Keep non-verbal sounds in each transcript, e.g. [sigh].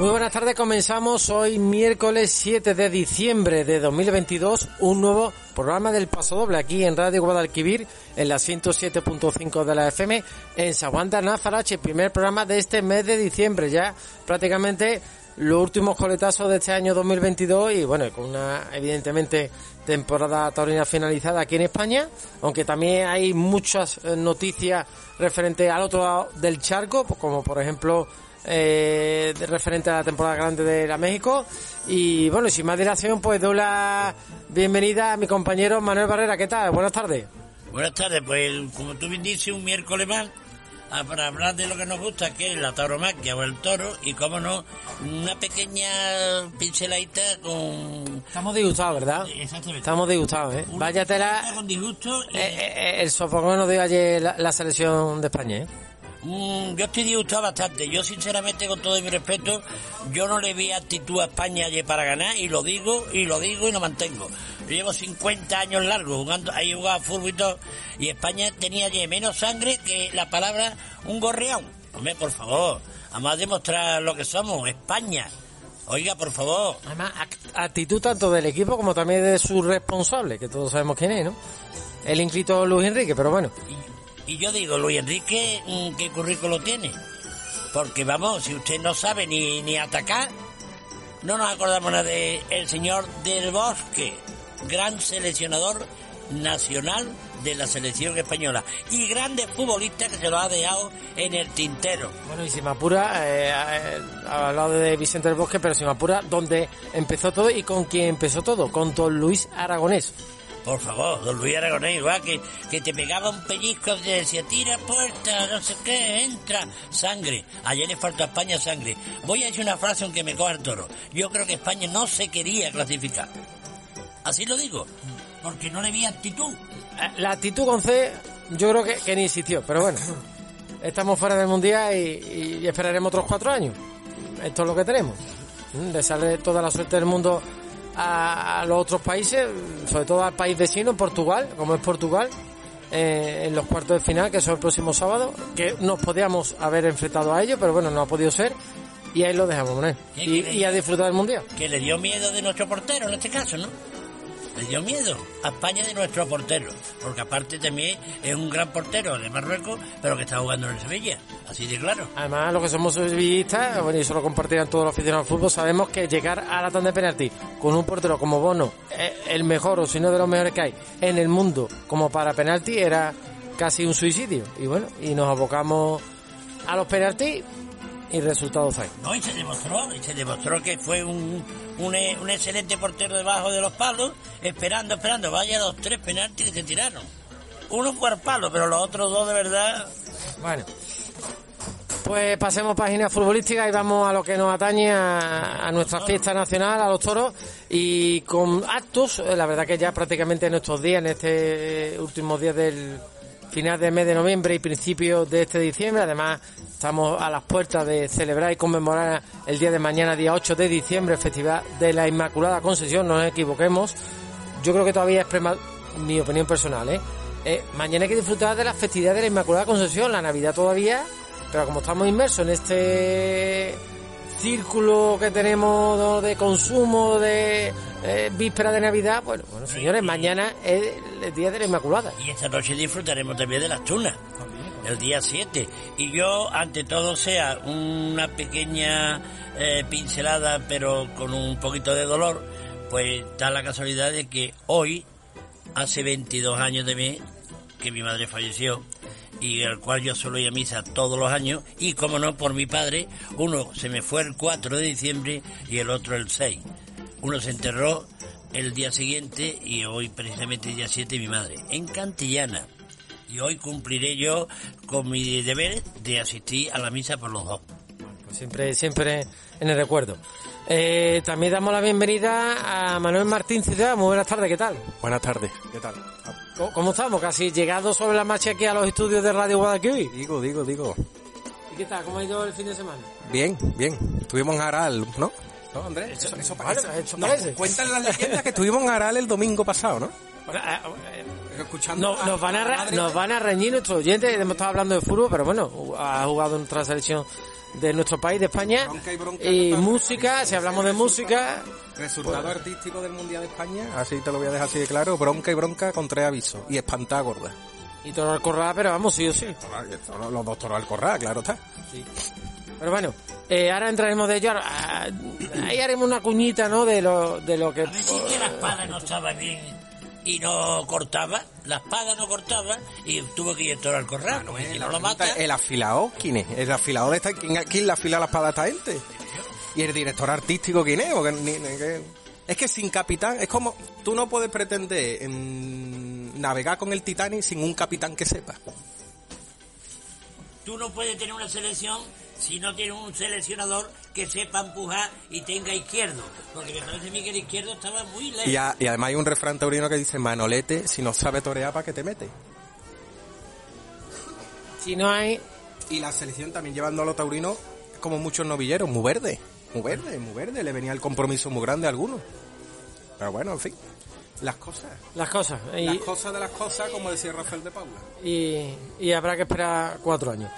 Muy buenas tardes, comenzamos hoy miércoles 7 de diciembre de 2022 un nuevo programa del Paso Doble aquí en Radio Guadalquivir en la 107.5 de la FM en Saguanta Nazarache, primer programa de este mes de diciembre ya prácticamente los últimos coletazos de este año 2022 y bueno, con una evidentemente temporada taurina finalizada aquí en España, aunque también hay muchas eh, noticias referentes al otro lado del charco, como por ejemplo eh, referente a la temporada grande de la México. Y bueno, sin más dilación, pues doy la bienvenida a mi compañero Manuel Barrera. ¿Qué tal? Buenas tardes. Buenas tardes, pues como tú bien dices, un miércoles más a- para hablar de lo que nos gusta, que es la tauromaquia o el toro, y como no, una pequeña pinceladita con... Estamos disgustados, ¿verdad? Exactamente. Estamos disgustados, ¿eh? Una Váyatela. Con disgusto. y- Eh, eh, eh, el sofocón nos dio ayer la, la selección de España, ¿eh? Mm, yo estoy disgustado bastante. Yo, sinceramente, con todo mi respeto, yo no le vi actitud a España ayer para ganar, y lo digo, y lo digo, y lo mantengo. Yo llevo 50 años largos jugando, ahí jugaba fútbol y todo, y España tenía ayer menos sangre que la palabra un gorrión. Hombre, por favor, además demostrar lo que somos, España. Oiga, por favor. Además, act- actitud tanto del equipo como también de su responsable, que todos sabemos quién es, ¿no? El inscrito Luis Enrique, pero bueno. Y, yo digo, Luis Enrique, mm, ¿qué currículo tiene? Porque vamos, si usted no sabe ni, ni atacar, no nos acordamos nada de el señor del Bosque, gran seleccionador nacional de la selección española y grande futbolista que se lo ha dejado en el tintero. Bueno, y si me apura, eh, ha hablado de Vicente del Bosque, pero si me apura, donde empezó todo y con quién empezó todo, con don Luis Aragonés. Por favor, don Luis Aragonés, va, que, que te pegaba un pellizco y decía, tira puerta, no sé qué, entra, sangre. Ayer le falta a España sangre. Voy a decir una frase aunque me coja el toro. Yo creo que España no se quería clasificar. Así lo digo, porque no le vi actitud. Eh, La actitud con yo creo que, que ni existió, pero bueno, estamos fuera del Mundial y, esperaremos otros cuatro años. Esto es lo que tenemos. Mm, Desearle toda la suerte del mundo a, a los otros países, sobre todo al país vecino, Portugal, como es Portugal, eh, en los cuartos de final, que son el próximo sábado, que nos podíamos haber enfrentado a ellos, pero bueno, no ha podido ser. Y ahí lo dejamos. ¿Qué Y, y a disfrutar del Mundial. Que le dio miedo de nuestro portero en este caso, ¿no? Dio miedo a España de nuestro portero. Porque aparte también es un gran portero de Marruecos, pero que está jugando en el Sevilla. Así de claro. Además, los que somos sevillistas, bueno, y eso lo compartirán todos los aficionados al fútbol, sabemos que llegar a la tanda de penalti con un portero como Bono, eh, el mejor o si no de los mejores que hay en el mundo como para penalti, era casi un suicidio. Y bueno, y nos abocamos a los penaltis y resultados hay. No, y se demostró, y se demostró que fue un, un, un excelente portero debajo de los palos, esperando, esperando. Vaya los tres penaltis que se tiraron. Uno fue al palo, pero los otros dos de verdad. Bueno. Pues pasemos página futbolística y vamos a lo que nos atañe a, a nuestra fiesta nacional, a los toros, y con actos, eh, la verdad que ya prácticamente en estos días, en este último día del final del mes de noviembre y principio de este diciembre, además estamos a las puertas de celebrar y conmemorar el día de mañana, día 8 de diciembre, el Festival de la Inmaculada Concesión, no nos equivoquemos, yo creo que todavía es prema- mi opinión personal, ¿eh? Eh, mañana hay que disfrutar de la festividad de la Inmaculada Concepción, la Navidad todavía, pero como estamos inmersos en este círculo que tenemos de consumo de eh, víspera de Navidad, bueno, bueno señores, mañana es el día de la Inmaculada. Y esta noche disfrutaremos también de las tunas. El día 7. Y yo, ante todo, sea una pequeña eh, pincelada, pero con un poquito de dolor, Pues da la casualidad de que hoy, hace 22 años de mí, que mi madre falleció, y al cual yo solo iba a misa todos los años, y como no, por mi padre, uno se me fue el 4 de diciembre y el otro el 6. Uno se enterró el día siguiente y hoy precisamente el día 7 mi madre, en Cantillana. Y hoy cumpliré yo con mi deber de asistir a la misa por los dos. Pues siempre, siempre en el recuerdo. Eh, también damos la bienvenida a Manuel Martín Ciudad. Muy buenas tardes, ¿qué tal? Buenas tardes, ¿qué tal? ¿Cómo, cómo estamos? Casi llegado sobre la marcha aquí a los estudios de Radio Guadalquivir. Digo, digo, digo. ¿Y qué tal? ¿Cómo ha ido el fin de semana? Bien, bien. Estuvimos en Aral, ¿no? ¿No, Andrés? Eso, eso parece. Vale, eso No, parece. cuentan las [laughs] leyendas que estuvimos en Aral el domingo pasado, ¿no? Bueno, Escuchando No, nos, van a, re- nos van a reñir nuestros oyentes. Hemos estado hablando de fútbol, pero bueno, ha jugado en nuestra selección de nuestro país, de España. Bronca y bronca. Y música, si hablamos de música, Resultado artístico del Mundial de España, así te lo voy a dejar así de claro, bronca y bronca con tres avisos. Y espantada gorda. y todo al corral, pero vamos, sí o sí. Los dos toros al corral, claro está. Pero bueno, eh, ahora entraremos de ello. Ah, Ahí haremos una cuñita, ¿no? De lo, de lo que. A ver si que la espada no estaba bien y no cortaba, la espada no cortaba y tuvo que ir el toro al corral, porque si no lo mata... El afilado, ¿quién es? El afilado de esta, ¿quién, quién le afila la espada a esta gente? Y el director artístico, ¿quién es? Porque ni- ni- que- es que sin capitán, es como, tú no puedes pretender mm, navegar con el Titanic sin un capitán que sepa. Tú no puedes tener una selección si no tienes un seleccionador que sepa empujar y tenga izquierdo, porque me parece a mí que el izquierdo estaba muy lejos. Y, a- y además hay un refrán taurino que dice, Manolete, si no sabe torear, ¿para qué te mete? Si no hay. Y la selección también llevando a los taurinos como muchos novilleros, muy verde, muy verde, muy verde, le venía el compromiso muy grande a algunos. Pero bueno, en fin, las cosas. Las cosas. Las Y, cosas de las cosas, como decía Rafael de Paula. y, y habrá que esperar cuatro años.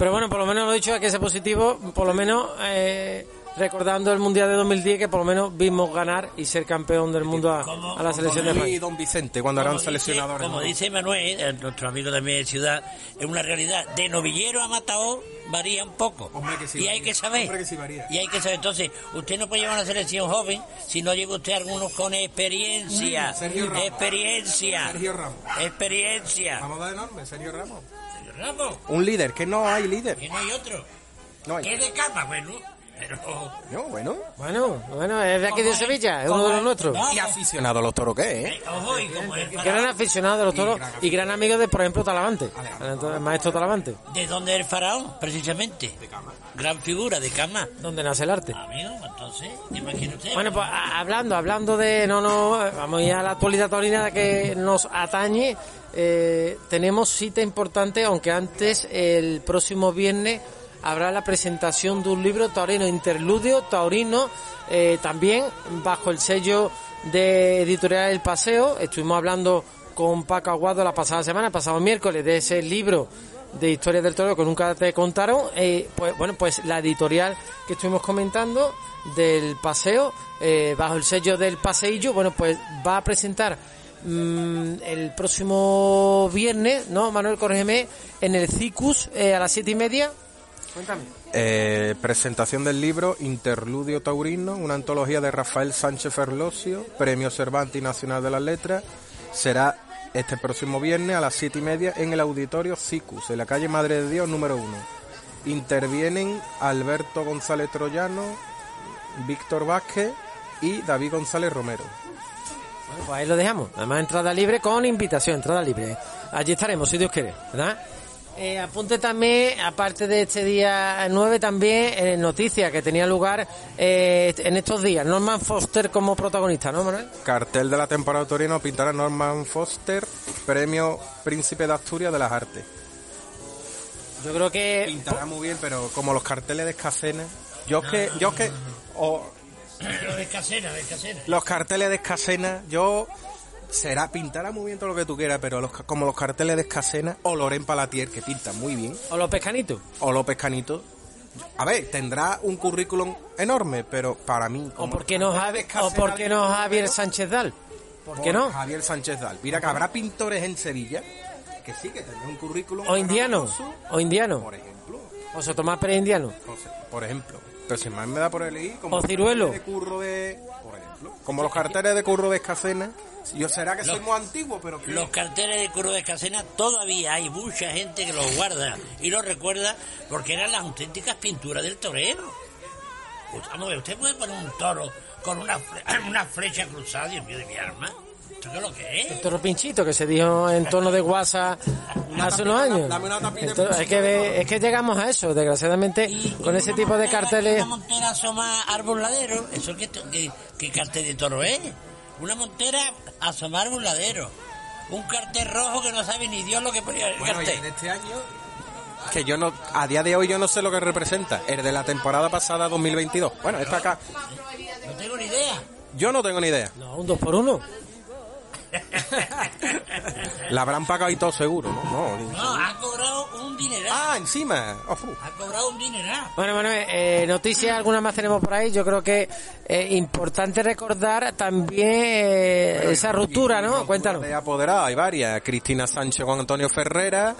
Pero bueno, por lo menos lo dicho, hay que ser positivo. Por lo menos eh, recordando el Mundial de 2010, que por lo menos vimos ganar y ser campeón del mundo a, Como- a la selección de Y España. don Vicente, cuando Como eran dice- seleccionadores. Como ¿no? dice Manuel, eh, nuestro amigo también de ciudad, es una realidad. De novillero a matador varía un poco. Hombre, que sí y hay varía. que saber. Hombre, que sí varía. Y hay que saber. Entonces, usted no puede llevar una selección joven si no lleva usted algunos con experiencia. Mm, Sergio Ramos. experiencia. Sergio Ramos. Experiencia. Vamos a dar enorme, Sergio Ramos. Un líder, que no hay líder. que no hay otro. No hay. Que de cama, bueno. Pero. No, bueno. Bueno, bueno, es de aquí de Sevilla, es uno de los nuestros. Y aficionado a los toros, ¿qué, eh? eh, Ojo, y como el Gran aficionado de los toros y gran amigo de, por ejemplo, Talavante. El maestro Talavante, ¿De dónde es el faraón? Precisamente. De cama. Gran figura, de cama. donde nace el arte. Amigo, entonces, imagínate. Bueno, pues a- hablando, hablando de, no, no, vamos ya a la actualidad taurina que nos atañe. Eh, tenemos cita importante, aunque antes, el próximo viernes, habrá la presentación de un libro taurino, Interludio Taurino, eh, también bajo el sello de Editorial El Paseo. Estuvimos hablando con Paco Aguado la pasada semana, el pasado miércoles, de ese libro de historia del toro que nunca te contaron. Eh, pues bueno, pues la editorial que estuvimos comentando del paseo, eh, bajo el sello del paseillo, bueno, pues va a presentar mm, el próximo viernes, ¿no, Manuel? Corrígeme, en el CICUS eh, a las siete y media. Cuéntame. Presentación del libro Interludio Taurino, una antología de Rafael Sánchez Ferlosio, Premio Cervantes Nacional de las Letras. Será este próximo viernes a las siete y media en el auditorio CICUS, en la calle Madre de Dios número uno. Intervienen Alberto González Troyano, Víctor Vázquez y David González Romero. Bueno, pues ahí lo dejamos. Además, entrada libre con invitación, entrada libre. Allí estaremos, si Dios quiere, ¿verdad? Eh, apunte también, aparte de este día 9, también eh, noticias que tenía lugar eh, en estos días. Norman Foster como protagonista, ¿no, Manuel? Cartel de la temporada torino pintará Norman Foster, Premio Príncipe de Asturias de las Artes. Yo creo que Pintará muy bien, pero como los carteles de escasena. Yo es que, yo es que, Pero de casera, de casera. los carteles de escasena, yo será, pintará muy bien todo lo que tú quieras, pero los, como los carteles de escasena, o Loren Palatier, que pinta muy bien, o los pescanitos. o López Canito. A ver, tendrá un currículum enorme, pero para mí. O como por qué no, Javi- o escasena por qué no Javier Sánchez Dal. ¿Por qué no? Javier Sánchez Dal. Mira que habrá pintores en Sevilla que sí, que tendrán un currículum. O indiano. O indiano. Por ejemplo. O Tomás Pérez Indiano. Por ejemplo. Pero si más me da por elegir como O Ciruelo. de curro de Como los carteles de curro de escacena. Yo será que soy muy antiguo, pero. Los carteles de Curro de Escacena todavía hay mucha gente que los guarda y los recuerda porque eran las auténticas pinturas del torero. Pues, usted puede poner un toro con una, fle- [clears throat] una flecha cruzada, Dios mío de mi alma. ¿Esto qué es lo que es? El toro pinchito que se dijo en tono de guasa hace unos años. dame una tapita de Entonces, es, que ve- es que llegamos a eso, desgraciadamente, con ese tipo de carteles. Una montera asoma árbol ladero, ¿eso qué, qué, qué cartel de toro es? Una montera asoma árbol ladero. Un cartel rojo que no sabe ni Dios lo que ponía el Bueno, y cartel. en este año... Que yo no... A día de hoy yo no sé lo que representa. El de la temporada pasada 2022. Bueno, está acá. No tengo ni idea. Yo no tengo ni idea. No, un dos por uno. [laughs] La habrán pagado y todo seguro, ¿no? No, No, ha cobrado un dineral. Ah, encima. Ha cobrado un dineral. Bueno, bueno, eh, noticias algunas más tenemos por ahí. Yo creo que es importante recordar también eh, esa ruptura, ¿no? Cuéntanos. De apoderada hay varias. Cristina Sánchez con Antonio Ferrera,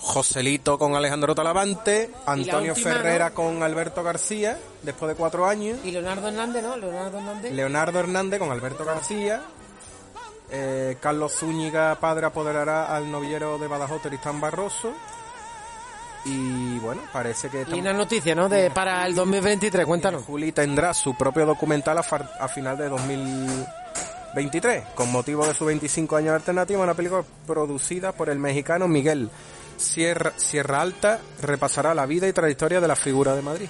Joselito con Alejandro Talavante, Antonio última, Ferrera con Alberto García, después de cuatro años, Y Leonardo Hernández, ¿no? Leonardo Hernández. Leonardo Hernández con Alberto García, eh, Carlos Zúñiga, padre, apoderará al noviero de Badajoz, Tristán Barroso, y bueno, parece que... Y estamos- una noticia, ¿no? De para el 2023, cuéntanos. Juli tendrá su propio documental a, far- a final de 2023, con motivo de su 25 años de alternativa, una película producida por el mexicano Miguel Sierra, Sierra Alta, repasará la vida y trayectoria de la figura de Madrid.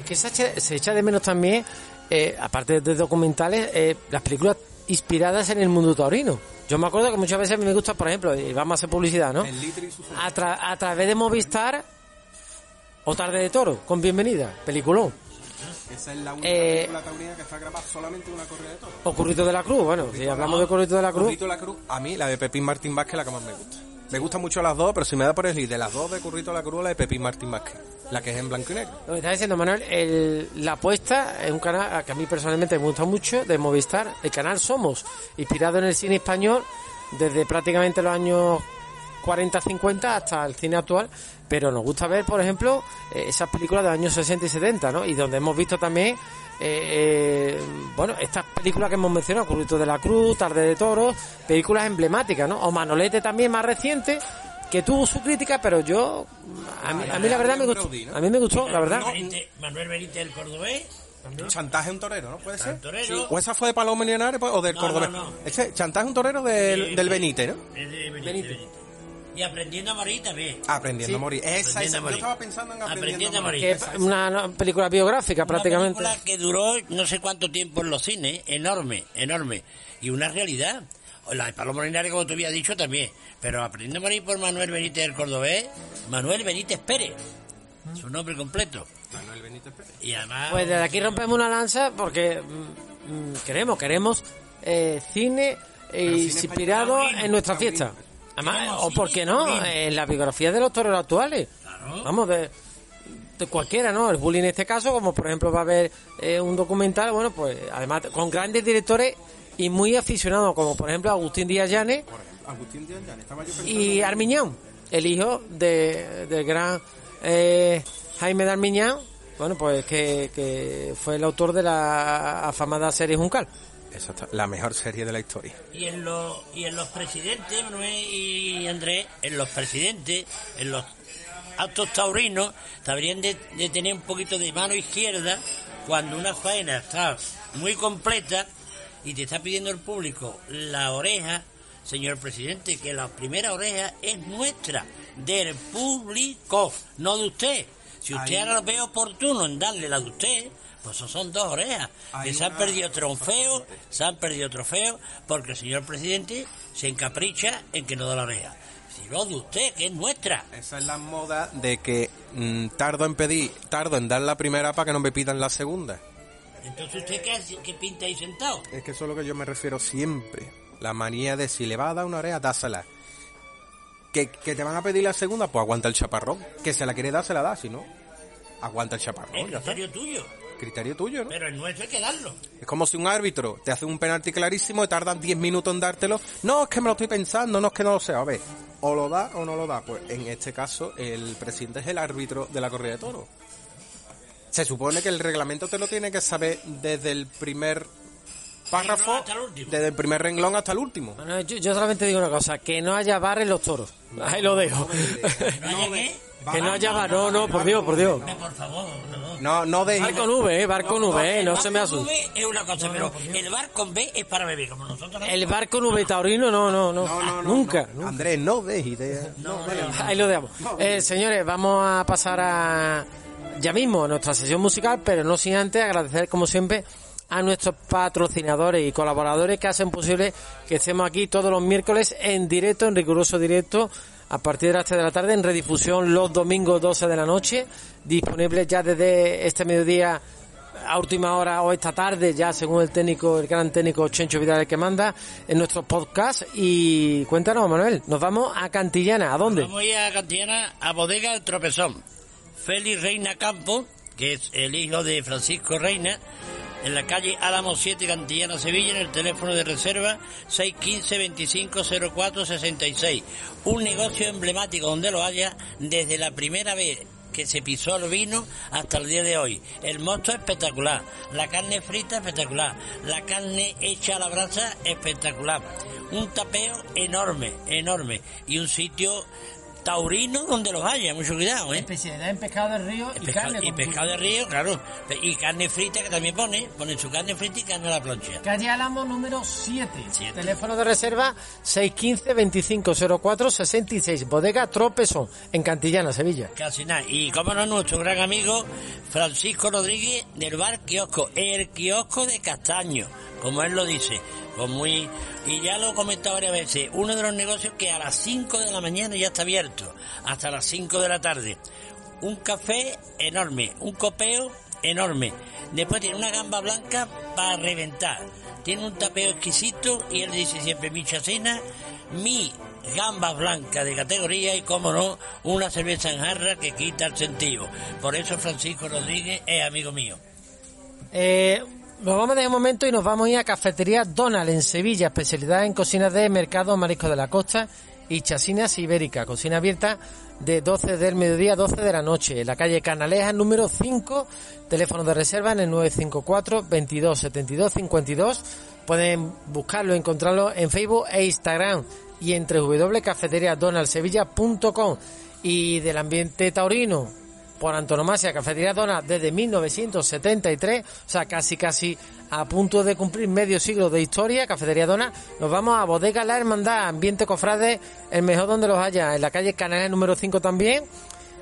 Es que se echa, se echa de menos también, eh, aparte de documentales, eh, las películas inspiradas en el mundo taurino. Yo me acuerdo que muchas veces a mí me gusta, por ejemplo, y vamos a hacer publicidad, ¿no? A, tra- a través de Movistar o Tarde de Toro, con bienvenida, peliculón. Esa es la única Eh, película taurina que está grabada solamente en una correa de toros. O Currito de la Cruz, bueno, si hablamos de Currito de la Cruz, Currito de la Cruz, a mí la de Pepín Martín Vázquez es la que más me gusta. Me gustan mucho las dos, pero si me da por elegir de las dos de Currito la Cruz, la de Pepín Martín Vázquez, la que es en blanco y negro. lo que está diciendo Manuel, el- la apuesta es un canal que a mí personalmente me gusta mucho, de Movistar, el canal Somos, inspirado en el cine español desde prácticamente los años 40-50 hasta el cine actual, pero nos gusta ver, por ejemplo, eh, esas películas de los años 60 y 70, ¿no? Y donde hemos visto también, eh, eh, bueno, estas películas que hemos mencionado, Currito de la Cruz, Tarde de Toros, películas emblemáticas, ¿no? O Manolete también más reciente, que tuvo su crítica, pero yo, a mí, a mí la verdad me gustó, a mí me gustó, la verdad. Manuel Benítez, Manuel Benítez el cordobés. Chantaje un torero, ¿no? ¿Puede ser? Sí. ¿O esa fue de Paloma Millonario pues, o del No, Cordobés? no, chantaje un torero del, Sí, del. Benítez, ¿no? Es de Benítez, Benítez. Y aprendiendo a morir también. Aprendiendo a morir. Esa, Aprendiendo esa. a morir. Yo estaba pensando en aprendiendo, Aprendiendo a morir. Que es una película biográfica prácticamente. Una película que duró no sé cuánto tiempo en los cines, enorme, enorme. Y una realidad. La de Paloma Linares, como te había dicho, también. Pero aprendiendo a morir por Manuel Benítez el Cordobés, Manuel Benítez Pérez. Su nombre completo. Manuel Benítez Pérez. Y además... Pues desde aquí rompemos una lanza porque mm, mm, queremos, queremos eh, cine eh, inspirado en nuestra fiesta. Además, o por qué no, en la biografía de los toreros actuales. Claro. Vamos, de, de cualquiera, ¿no? El bullying en este caso, como por ejemplo va a haber eh, un documental, bueno, pues además con grandes directores y muy aficionados, como por ejemplo Agustín Díaz Llanes Por ejemplo, Agustín Díaz Llanes, estaba yo pensando y Armiñán, el hijo de, del gran eh, Jaime de Armiñán, bueno, pues que, que fue el autor de la afamada serie Juncal. Exacto, la mejor serie de la historia. Y en los, y en los presidentes, Manuel y Andrés, en los presidentes, en los actos taurinos, deberían de, de tener un poquito de mano izquierda cuando una faena está muy completa y te está pidiendo el público la oreja, señor presidente, que la primera oreja es nuestra, del público, no de usted. Si usted Ahí- ahora lo ve oportuno en darle la de usted, pues eso son dos orejas. Hay que se han perdido trofeos, se han perdido trofeos porque el señor presidente se encapricha en que no da la oreja. Si no de usted, que es nuestra. Esa es la moda de que mm, tardo en pedir, tardo en dar la primera para que no me pidan la segunda. Entonces usted qué, hace? ¿Qué pinta ahí sentado. Es que eso es lo que yo me refiero siempre. La manía de si le va a dar una oreja, dásela. Que, que te van a pedir la segunda, pues aguanta el chaparrón. Que se la quiere dar, se la da, si no, aguanta el chaparrón. Es criterio tuyo. Criterio tuyo, ¿no? Pero el nuestro hay que darlo. Es como si un árbitro te hace un penalti clarísimo y tardan 10 minutos en dártelo. No, es que me lo estoy pensando, no es que no lo sé. A ver, o lo da o no lo da. Pues en este caso, el presidente es el árbitro de la corrida de toros. Se supone que el reglamento te lo tiene que saber desde el primer párrafo el desde el primer renglón hasta el último. Bueno, yo, yo solamente digo una cosa, que no haya bar en los toros. Ahí lo dejo. [laughs] que no haya bar, no, no, por Dios, por Dios. Por favor, no. No, no Bar con V, eh, bar con V, eh, no se me El asuste. V es una cosa, pero el bar con B es para beber, como nosotros. El bar con V taurino, no, no, no. Nunca. Andrés, no dejes ideas. Ahí lo dejamos. Eh, señores, vamos a pasar a ya mismo a nuestra sesión musical, pero no sin antes agradecer, como siempre, a nuestros patrocinadores y colaboradores que hacen posible que estemos aquí todos los miércoles en directo, en riguroso directo, a partir de las 3 de la tarde, en redifusión los domingos 12 de la noche, disponible ya desde este mediodía a última hora o esta tarde, ya según el técnico, el gran técnico Chencho Vidal que manda, en nuestro podcast. Y cuéntanos, Manuel, nos vamos a Cantillana, ¿a dónde? Vamos a ir a Cantillana, a Bodega El Tropezón. Félix Reina Campo, que es el hijo de Francisco Reina, en la calle Álamo 7, Cantillana, Sevilla, en el teléfono de reserva 615-2504-66. Un negocio emblemático donde lo haya desde la primera vez que se pisó el vino hasta el día de hoy. El mosto espectacular, la carne frita espectacular, la carne hecha a la brasa espectacular, un tapeo enorme, enorme y un sitio taurino donde los haya, mucho cuidado, ¿eh? Especialidad en pescado del río Y, pesca- y pescado de río, claro, y carne frita que también pone, pone su carne frita y carne a la plancha. Calle Álamo número 7. Siete. Teléfono de reserva 615-2504-66. Bodega Tropezón, en Cantillana, Sevilla. Casi nada. Y como no, nuestro gran amigo Francisco Rodríguez del bar Kiosco, el kiosco de Castaño, como él lo dice. Con muy, y ya lo he comentado varias veces, uno de los negocios que a las 5 de la mañana ya está abierto, hasta las 5 de la tarde. Un café enorme, un copeo enorme. Después tiene una gamba blanca para reventar. Tiene un tapeo exquisito y él dice siempre mi chacina, mi gambas blancas de categoría y, como no, una cerveza en jarra que quita el sentido. Por eso Francisco Rodríguez es amigo mío. Eh, nos vamos de momento y nos vamos a ir a Cafetería Donald en Sevilla, especialidad en cocina de mercado, marisco de la costa y chasinas ibérica, cocina abierta de 12 del mediodía a 12 de la noche, en la calle Canaleja, número 5, teléfono de reserva en el 954 22 72 52. Pueden buscarlo, encontrarlo en Facebook e Instagram y en www.cafeteriadonaldsevilla.com y del ambiente taurino por antonomasia Cafetería Dona desde 1973, o sea, casi casi a punto de cumplir medio siglo de historia, Cafetería Dona, nos vamos a Bodega La Hermandad, ambiente cofrade, el mejor donde los haya, en la calle Canales número 5 también,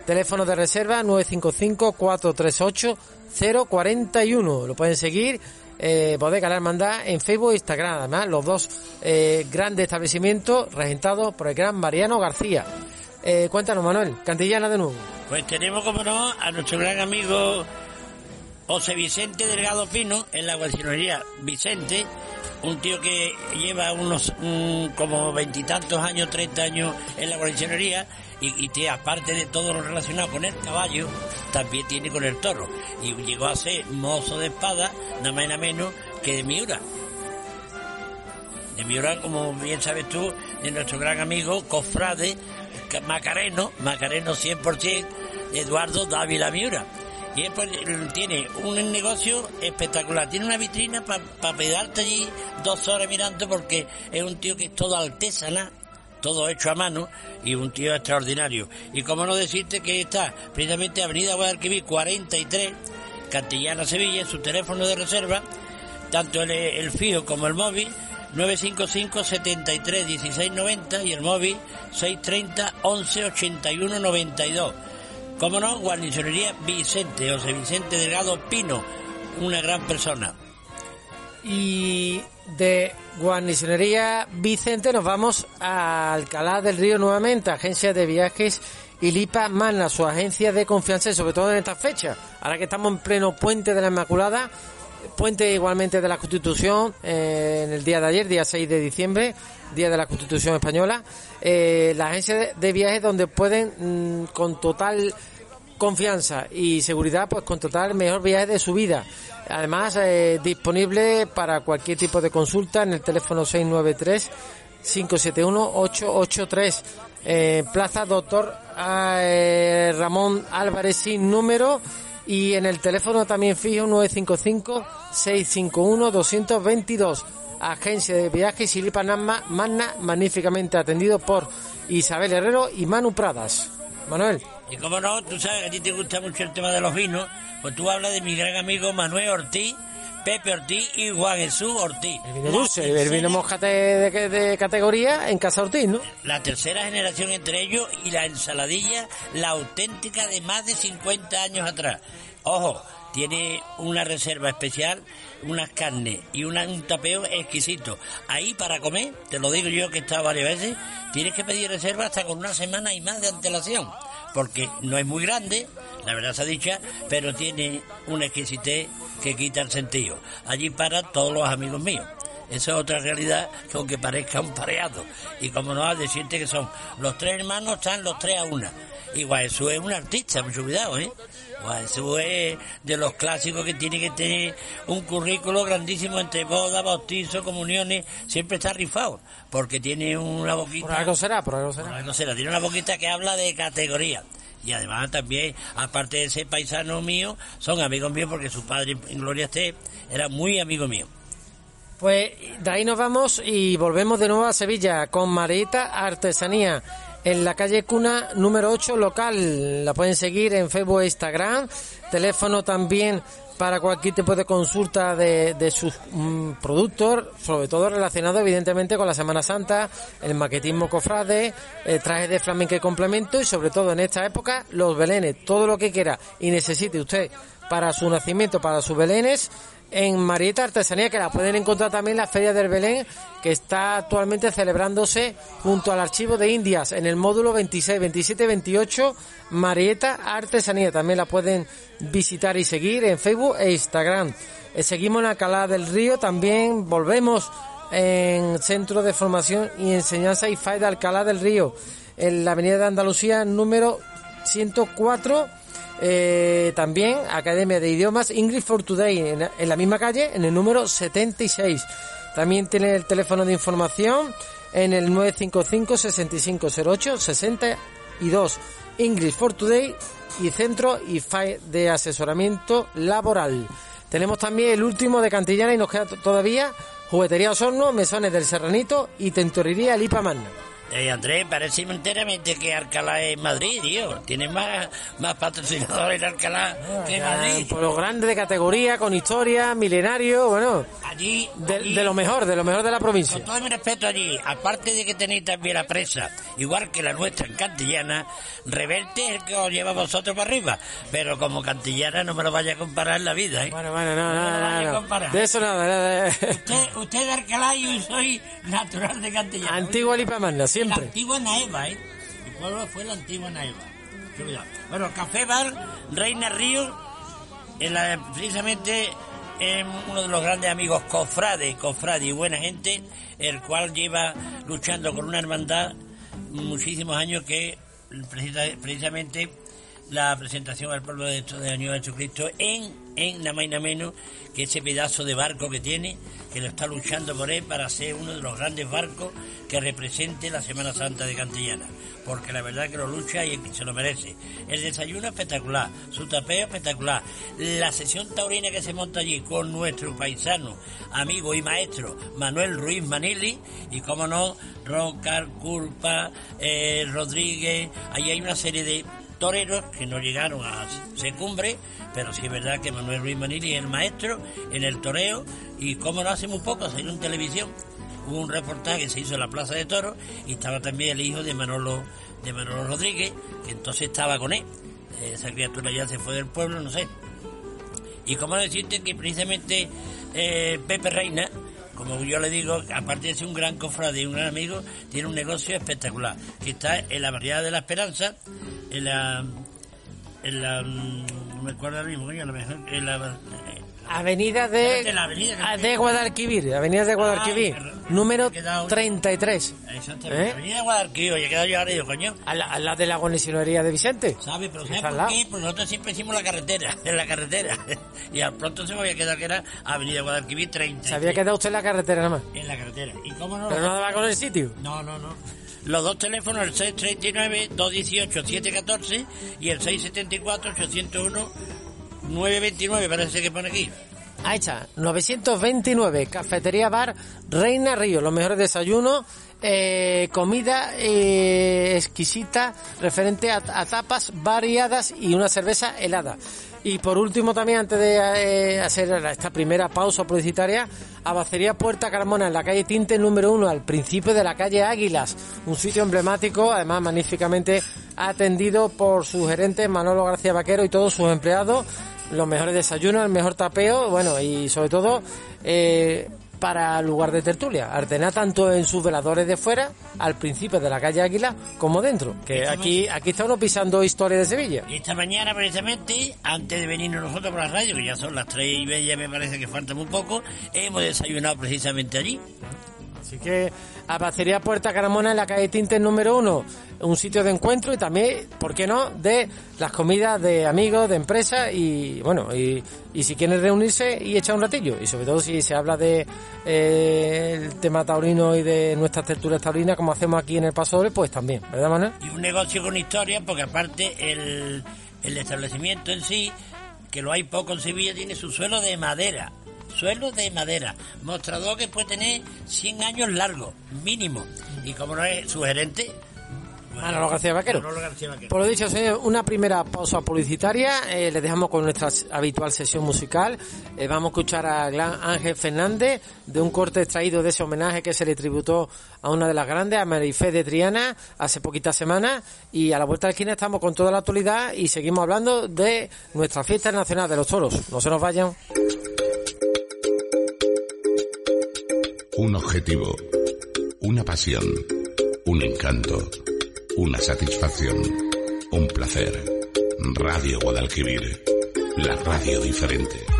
teléfono de reserva 955-438-041, lo pueden seguir, eh, Bodega La Hermandad en Facebook e Instagram, además los dos eh, grandes establecimientos regentados por el gran Mariano García. Eh, cuéntanos, Manuel, Cantillana de nuevo. Pues tenemos, como no, a nuestro gran amigo José Vicente Delgado Pino en la guacinería Vicente, un tío que lleva unos como veintitantos años, treinta años en la guacinería y, y tiene, aparte de todo lo relacionado con el caballo, también tiene con el toro. Y llegó a ser mozo de espada, nada más y nada menos que de Miura. De Miura, como bien sabes tú, de nuestro gran amigo Cofrade Macareno, Macareno 100%, Eduardo Dávila Miura. Y él pues, tiene un negocio espectacular. Tiene una vitrina para pegarte allí dos horas mirando porque es un tío que es todo artesana, todo hecho a mano y un tío extraordinario. Y como no decirte que está precisamente Avenida Guadalquivir 43, Cantillana Sevilla, su teléfono de reserva, tanto el, el fijo como el móvil 955 73 16 90 y el móvil 630 11 81 92. Como no, guarnicionería Vicente, José Vicente Delgado Pino, una gran persona. Y de Guarnicionería Vicente nos vamos a Alcalá del Río nuevamente, agencia de viajes y Lipa Magna, su agencia de confianza y sobre todo en esta fecha. Ahora que estamos en pleno puente de la Inmaculada, puente igualmente de la Constitución, eh, en el día de ayer, día 6 de diciembre, día de la Constitución Española, eh, la agencia de, viajes donde pueden mm, con total confianza y seguridad, pues contratar el mejor viaje de su vida. Además, eh, disponible para cualquier tipo de consulta en el teléfono 693 571 883 eh, Plaza Doctor Ramón Álvarez sin número y en el teléfono también fijo 955-651-222. Agencia de viajes Silipa Magna, magníficamente atendido por Isabel Herrero y Manu Pradas. Manuel. Y como no, tú sabes que a ti te gusta mucho el tema de los vinos, pues tú hablas de mi gran amigo Manuel Ortiz, Pepe Ortiz y Juan Jesús Ortiz. El vino dulce, el vino mojate de, de, categoría en Casa Ortiz, ¿no? La tercera generación entre ellos y la ensaladilla, la auténtica de más de 50 años atrás. Ojo, tiene una reserva especial, unas carnes y un tapeo exquisito. Ahí para comer, te lo digo yo que he estado varias veces, tienes que pedir reserva hasta con una semana y más de antelación, porque no es muy grande, la verdad se ha dicha, pero tiene una exquisitez que quita el sentido. Allí para todos los amigos míos. Esa es otra realidad que aunque parezca un pareado. Y como no, al decirte que son los tres hermanos, están los tres a una. Igual eso es un artista, mucho cuidado, ¿eh? Eso es de los clásicos que tiene que tener un currículo grandísimo entre bodas, bautizos, comuniones, siempre está rifado, porque tiene una boquita... Por algo será, por algo será. Por algo será, tiene una boquita que habla de categoría. Y además también, aparte de ese paisano mío, son amigos míos porque su padre en Gloria esté era muy amigo mío. Pues de ahí nos vamos y volvemos de nuevo a Sevilla con Marita Artesanía en la calle Cuna número 8 local. La pueden seguir en Facebook e Instagram. Teléfono también para cualquier tipo de consulta de, sus mm, productos, sobre todo relacionado evidentemente con la Semana Santa, el maquetismo cofrade, el traje de flamenco y complemento y sobre todo en esta época los belenes, todo lo que quiera y necesite usted para su nacimiento, para sus belenes, en Marieta Artesanía, que la pueden encontrar también en la Feria del Belén, que está actualmente celebrándose junto al Archivo de Indias, en el módulo 26, 27 28, Marieta Artesanía. También la pueden visitar y seguir en Facebook e Instagram. Eh, seguimos en Alcalá del Río, también volvemos en Centro de Formación y Enseñanza IFAI de Alcalá del Río, en la Avenida de Andalucía número 104 eh, también Academia de Idiomas English for Today en, la misma calle, en el número 76. También tiene el teléfono de información en el 955 6508 62. English for Today y Centro y de Asesoramiento Laboral. Tenemos también el último de Cantillana y nos queda todavía Juguetería Osorno, Mesones del Serranito y Tentoriría Lipa Magna. Eh, Andrés, parece enteramente que Alcalá es Madrid, tío. Tiene más, más patrocinadores en Alcalá que Madrid. Por los grandes de categoría, con historia, milenario, bueno. Allí de, lo mejor, de lo mejor de la provincia. Con todo mi respeto allí, aparte de que tenéis también la presa, igual que la nuestra en Cantillana, Reverte es el que os lleva a vosotros para arriba. Pero como Cantillana no me lo vaya a comparar en la vida, ¿eh? Bueno, bueno, no, no, no, De eso nada, nada. Usted, usted es de Alcalá y yo soy natural de Cantillana. Antigua Lipamanda, La antigua Naeva, ¿eh? Mi pueblo fue la antigua Naeva. Bueno, Café Bar Reina Río, precisamente en uno de los grandes amigos cofrade, cofrade y buena gente, el cual lleva luchando con una hermandad muchísimos años que precisamente la presentación al pueblo de, de Año de Jesucristo en, en Namaina Menos, que ese pedazo de barco que tiene, que lo está luchando por él para ser uno de los grandes barcos que represente la Semana Santa de Cantillana, porque la verdad que lo lucha y se lo merece. El desayuno espectacular, su tapeo espectacular, la sesión taurina que se monta allí con nuestro paisano, amigo y maestro Manuel Ruiz Manili, y como no, Rocar, Culpa, eh, Rodríguez, ahí hay una serie de toreros que no llegaron a Secumbre, pero sí es verdad que Manuel Ruiz Manili es el maestro en el toreo y como no hace muy poco salió en televisión. Hubo un reportaje que se hizo en la Plaza de Toros y estaba también el hijo de Manolo de Manolo Rodríguez que entonces estaba con él. Esa criatura ya se fue del pueblo no sé. Y como decirte que precisamente eh, Pepe Reina como yo le digo, aparte de ser un gran cofrade y un gran amigo, tiene un negocio espectacular, que está en la variedad de la Esperanza, en la... En la no me acuerdo ahora mismo, coño, mejor, en la, Avenida de, de, avenida de Guadalquivir, Avenida de Guadalquivir, número 33. Exactamente, ¿Eh? Avenida de Guadalquivir, oye, quedado yo ahora, coño. Al, al lado de la agonisionería de Vicente. ¿Sabes? Pero ¿sabes por qué? Pues nosotros siempre hicimos la carretera, [laughs] en la carretera. y al pronto se me había quedado que era Avenida Guadalquivir 30. ¿Se había quedado usted en la carretera nada más? En la carretera. ¿Y cómo no? ¿Pero no daba con el sitio? No, no, no. Los dos teléfonos, el 639-218-714 y el 674-801. 929 parece que pone aquí. Ahí está, 929, Cafetería Bar Reina Río, los mejores desayunos, eh, comida eh, exquisita referente a tapas variadas y una cerveza helada. Y por último también, antes de eh, hacer esta primera pausa publicitaria, Abacería Puerta Carmona en la calle Tinte número uno, al principio de la calle Águilas, un sitio emblemático, además magníficamente atendido por su gerente Manolo García Vaquero y todos sus empleados. Los mejores desayunos, el mejor tapeo, bueno, y sobre todo eh, para lugar de tertulia. Artena tanto en sus veladores de fuera, al principio de la calle Águila, como dentro. Que aquí, aquí está uno pisando historia de Sevilla. Esta mañana, precisamente, antes de venirnos nosotros por la radio, que ya son las tres y media, me parece que falta muy poco, hemos desayunado precisamente allí. Así que Abacería Puerta Caramona en la calle Tinte número uno, un sitio de encuentro y también, ¿por qué no?, de las comidas de amigos, de empresas y, bueno, y, si quieren reunirse y echar un ratillo. Y sobre todo si se habla de eh, el tema taurino y de nuestras tertulias taurinas, como hacemos aquí en el Paso Doble, pues también, ¿verdad, Manuel? Y un negocio con historia, porque aparte el, el establecimiento en sí, que lo hay poco en Sevilla, tiene su suelo de madera suelo de madera, mostrador que puede tener 100 años largos, mínimo. Y como no es su gerente, Manolo García Vaquero. Manolo García Vaquero. Por lo dicho, señor, una primera pausa publicitaria. Eh, les dejamos con nuestra habitual sesión musical. Eh, vamos a escuchar a Gran Ángel Fernández de un corte extraído de ese homenaje que se le tributó a una de las grandes, a Marifé de Triana, hace poquitas semanas. Y a la vuelta de la esquina estamos con toda la actualidad y seguimos hablando de nuestra fiesta nacional de los toros. No se nos vayan. Un objetivo, una pasión, un encanto, una satisfacción, un placer. Radio Guadalquivir, la radio diferente.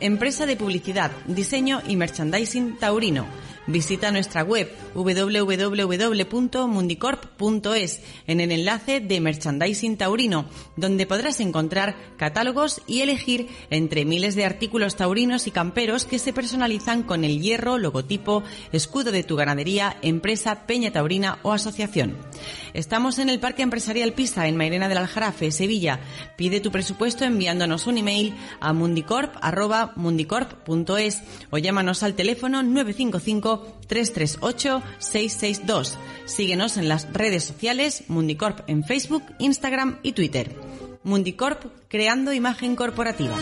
Empresa de publicidad, diseño y merchandising taurino. Visita nuestra web www.mundicorp.es en el enlace de Merchandising Taurino, donde podrás encontrar catálogos y elegir entre miles de artículos taurinos y camperos que se personalizan con el hierro, logotipo, escudo de tu ganadería, empresa, peña taurina o asociación. Estamos en el Parque Empresarial Pisa, en Mairena del Aljarafe, Sevilla. Pide tu presupuesto enviándonos un email a mundicorp.mundicorp.es o llámanos al teléfono 955 338 662. Síguenos en las redes sociales Mundicorp en Facebook, Instagram y Twitter. Mundicorp, creando imagen corporativa.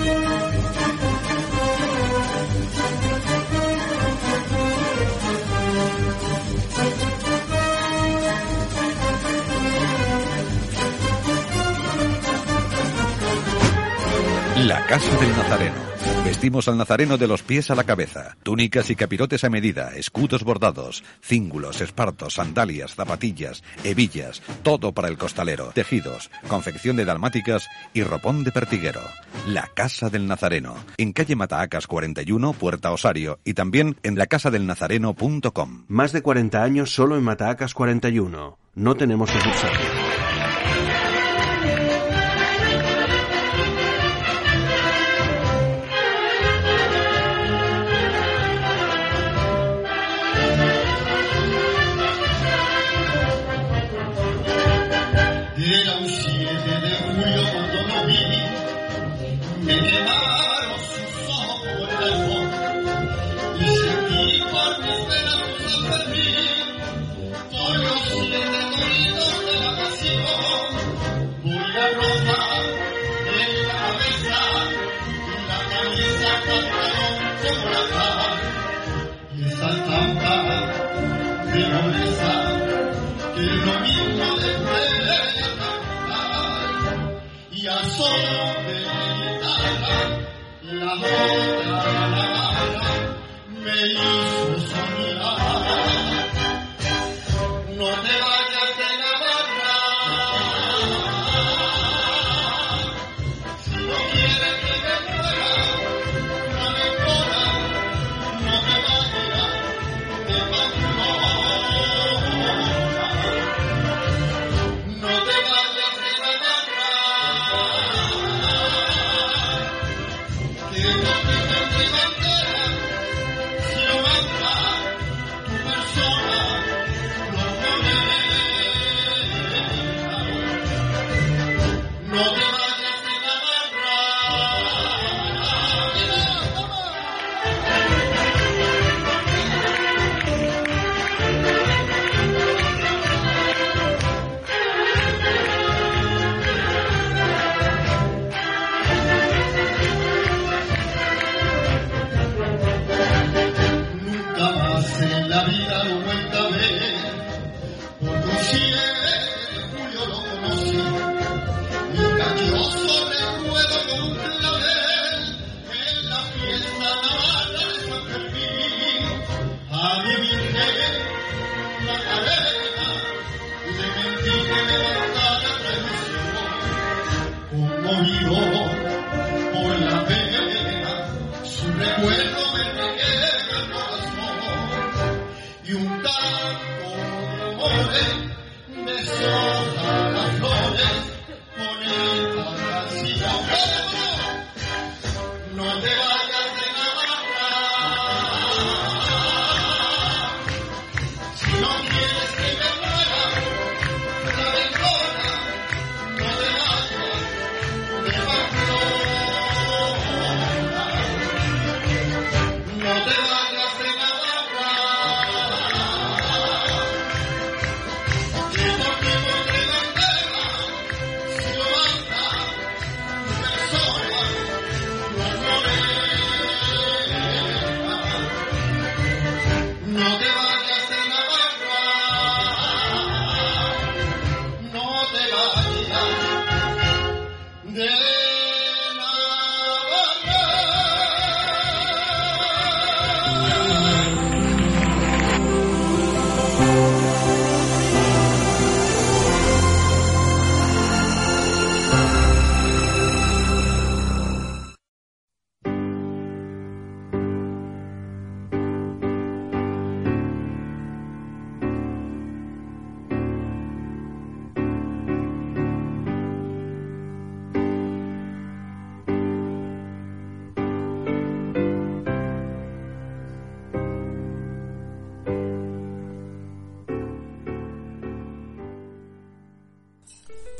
La Casa del Nazareno. Vestimos al nazareno de los pies a la cabeza. Túnicas y capirotes a medida, escudos bordados, cíngulos, espartos, sandalias, zapatillas, hebillas, todo para el costalero. Tejidos, confección de dalmáticas y ropón de pertiguero. La Casa del Nazareno. En calle Matahacas 41, Puerta Osario y también en lacasadelnazareno.com. Más de 40 años solo en Matahacas 41. No tenemos sucursal. No te vayas de la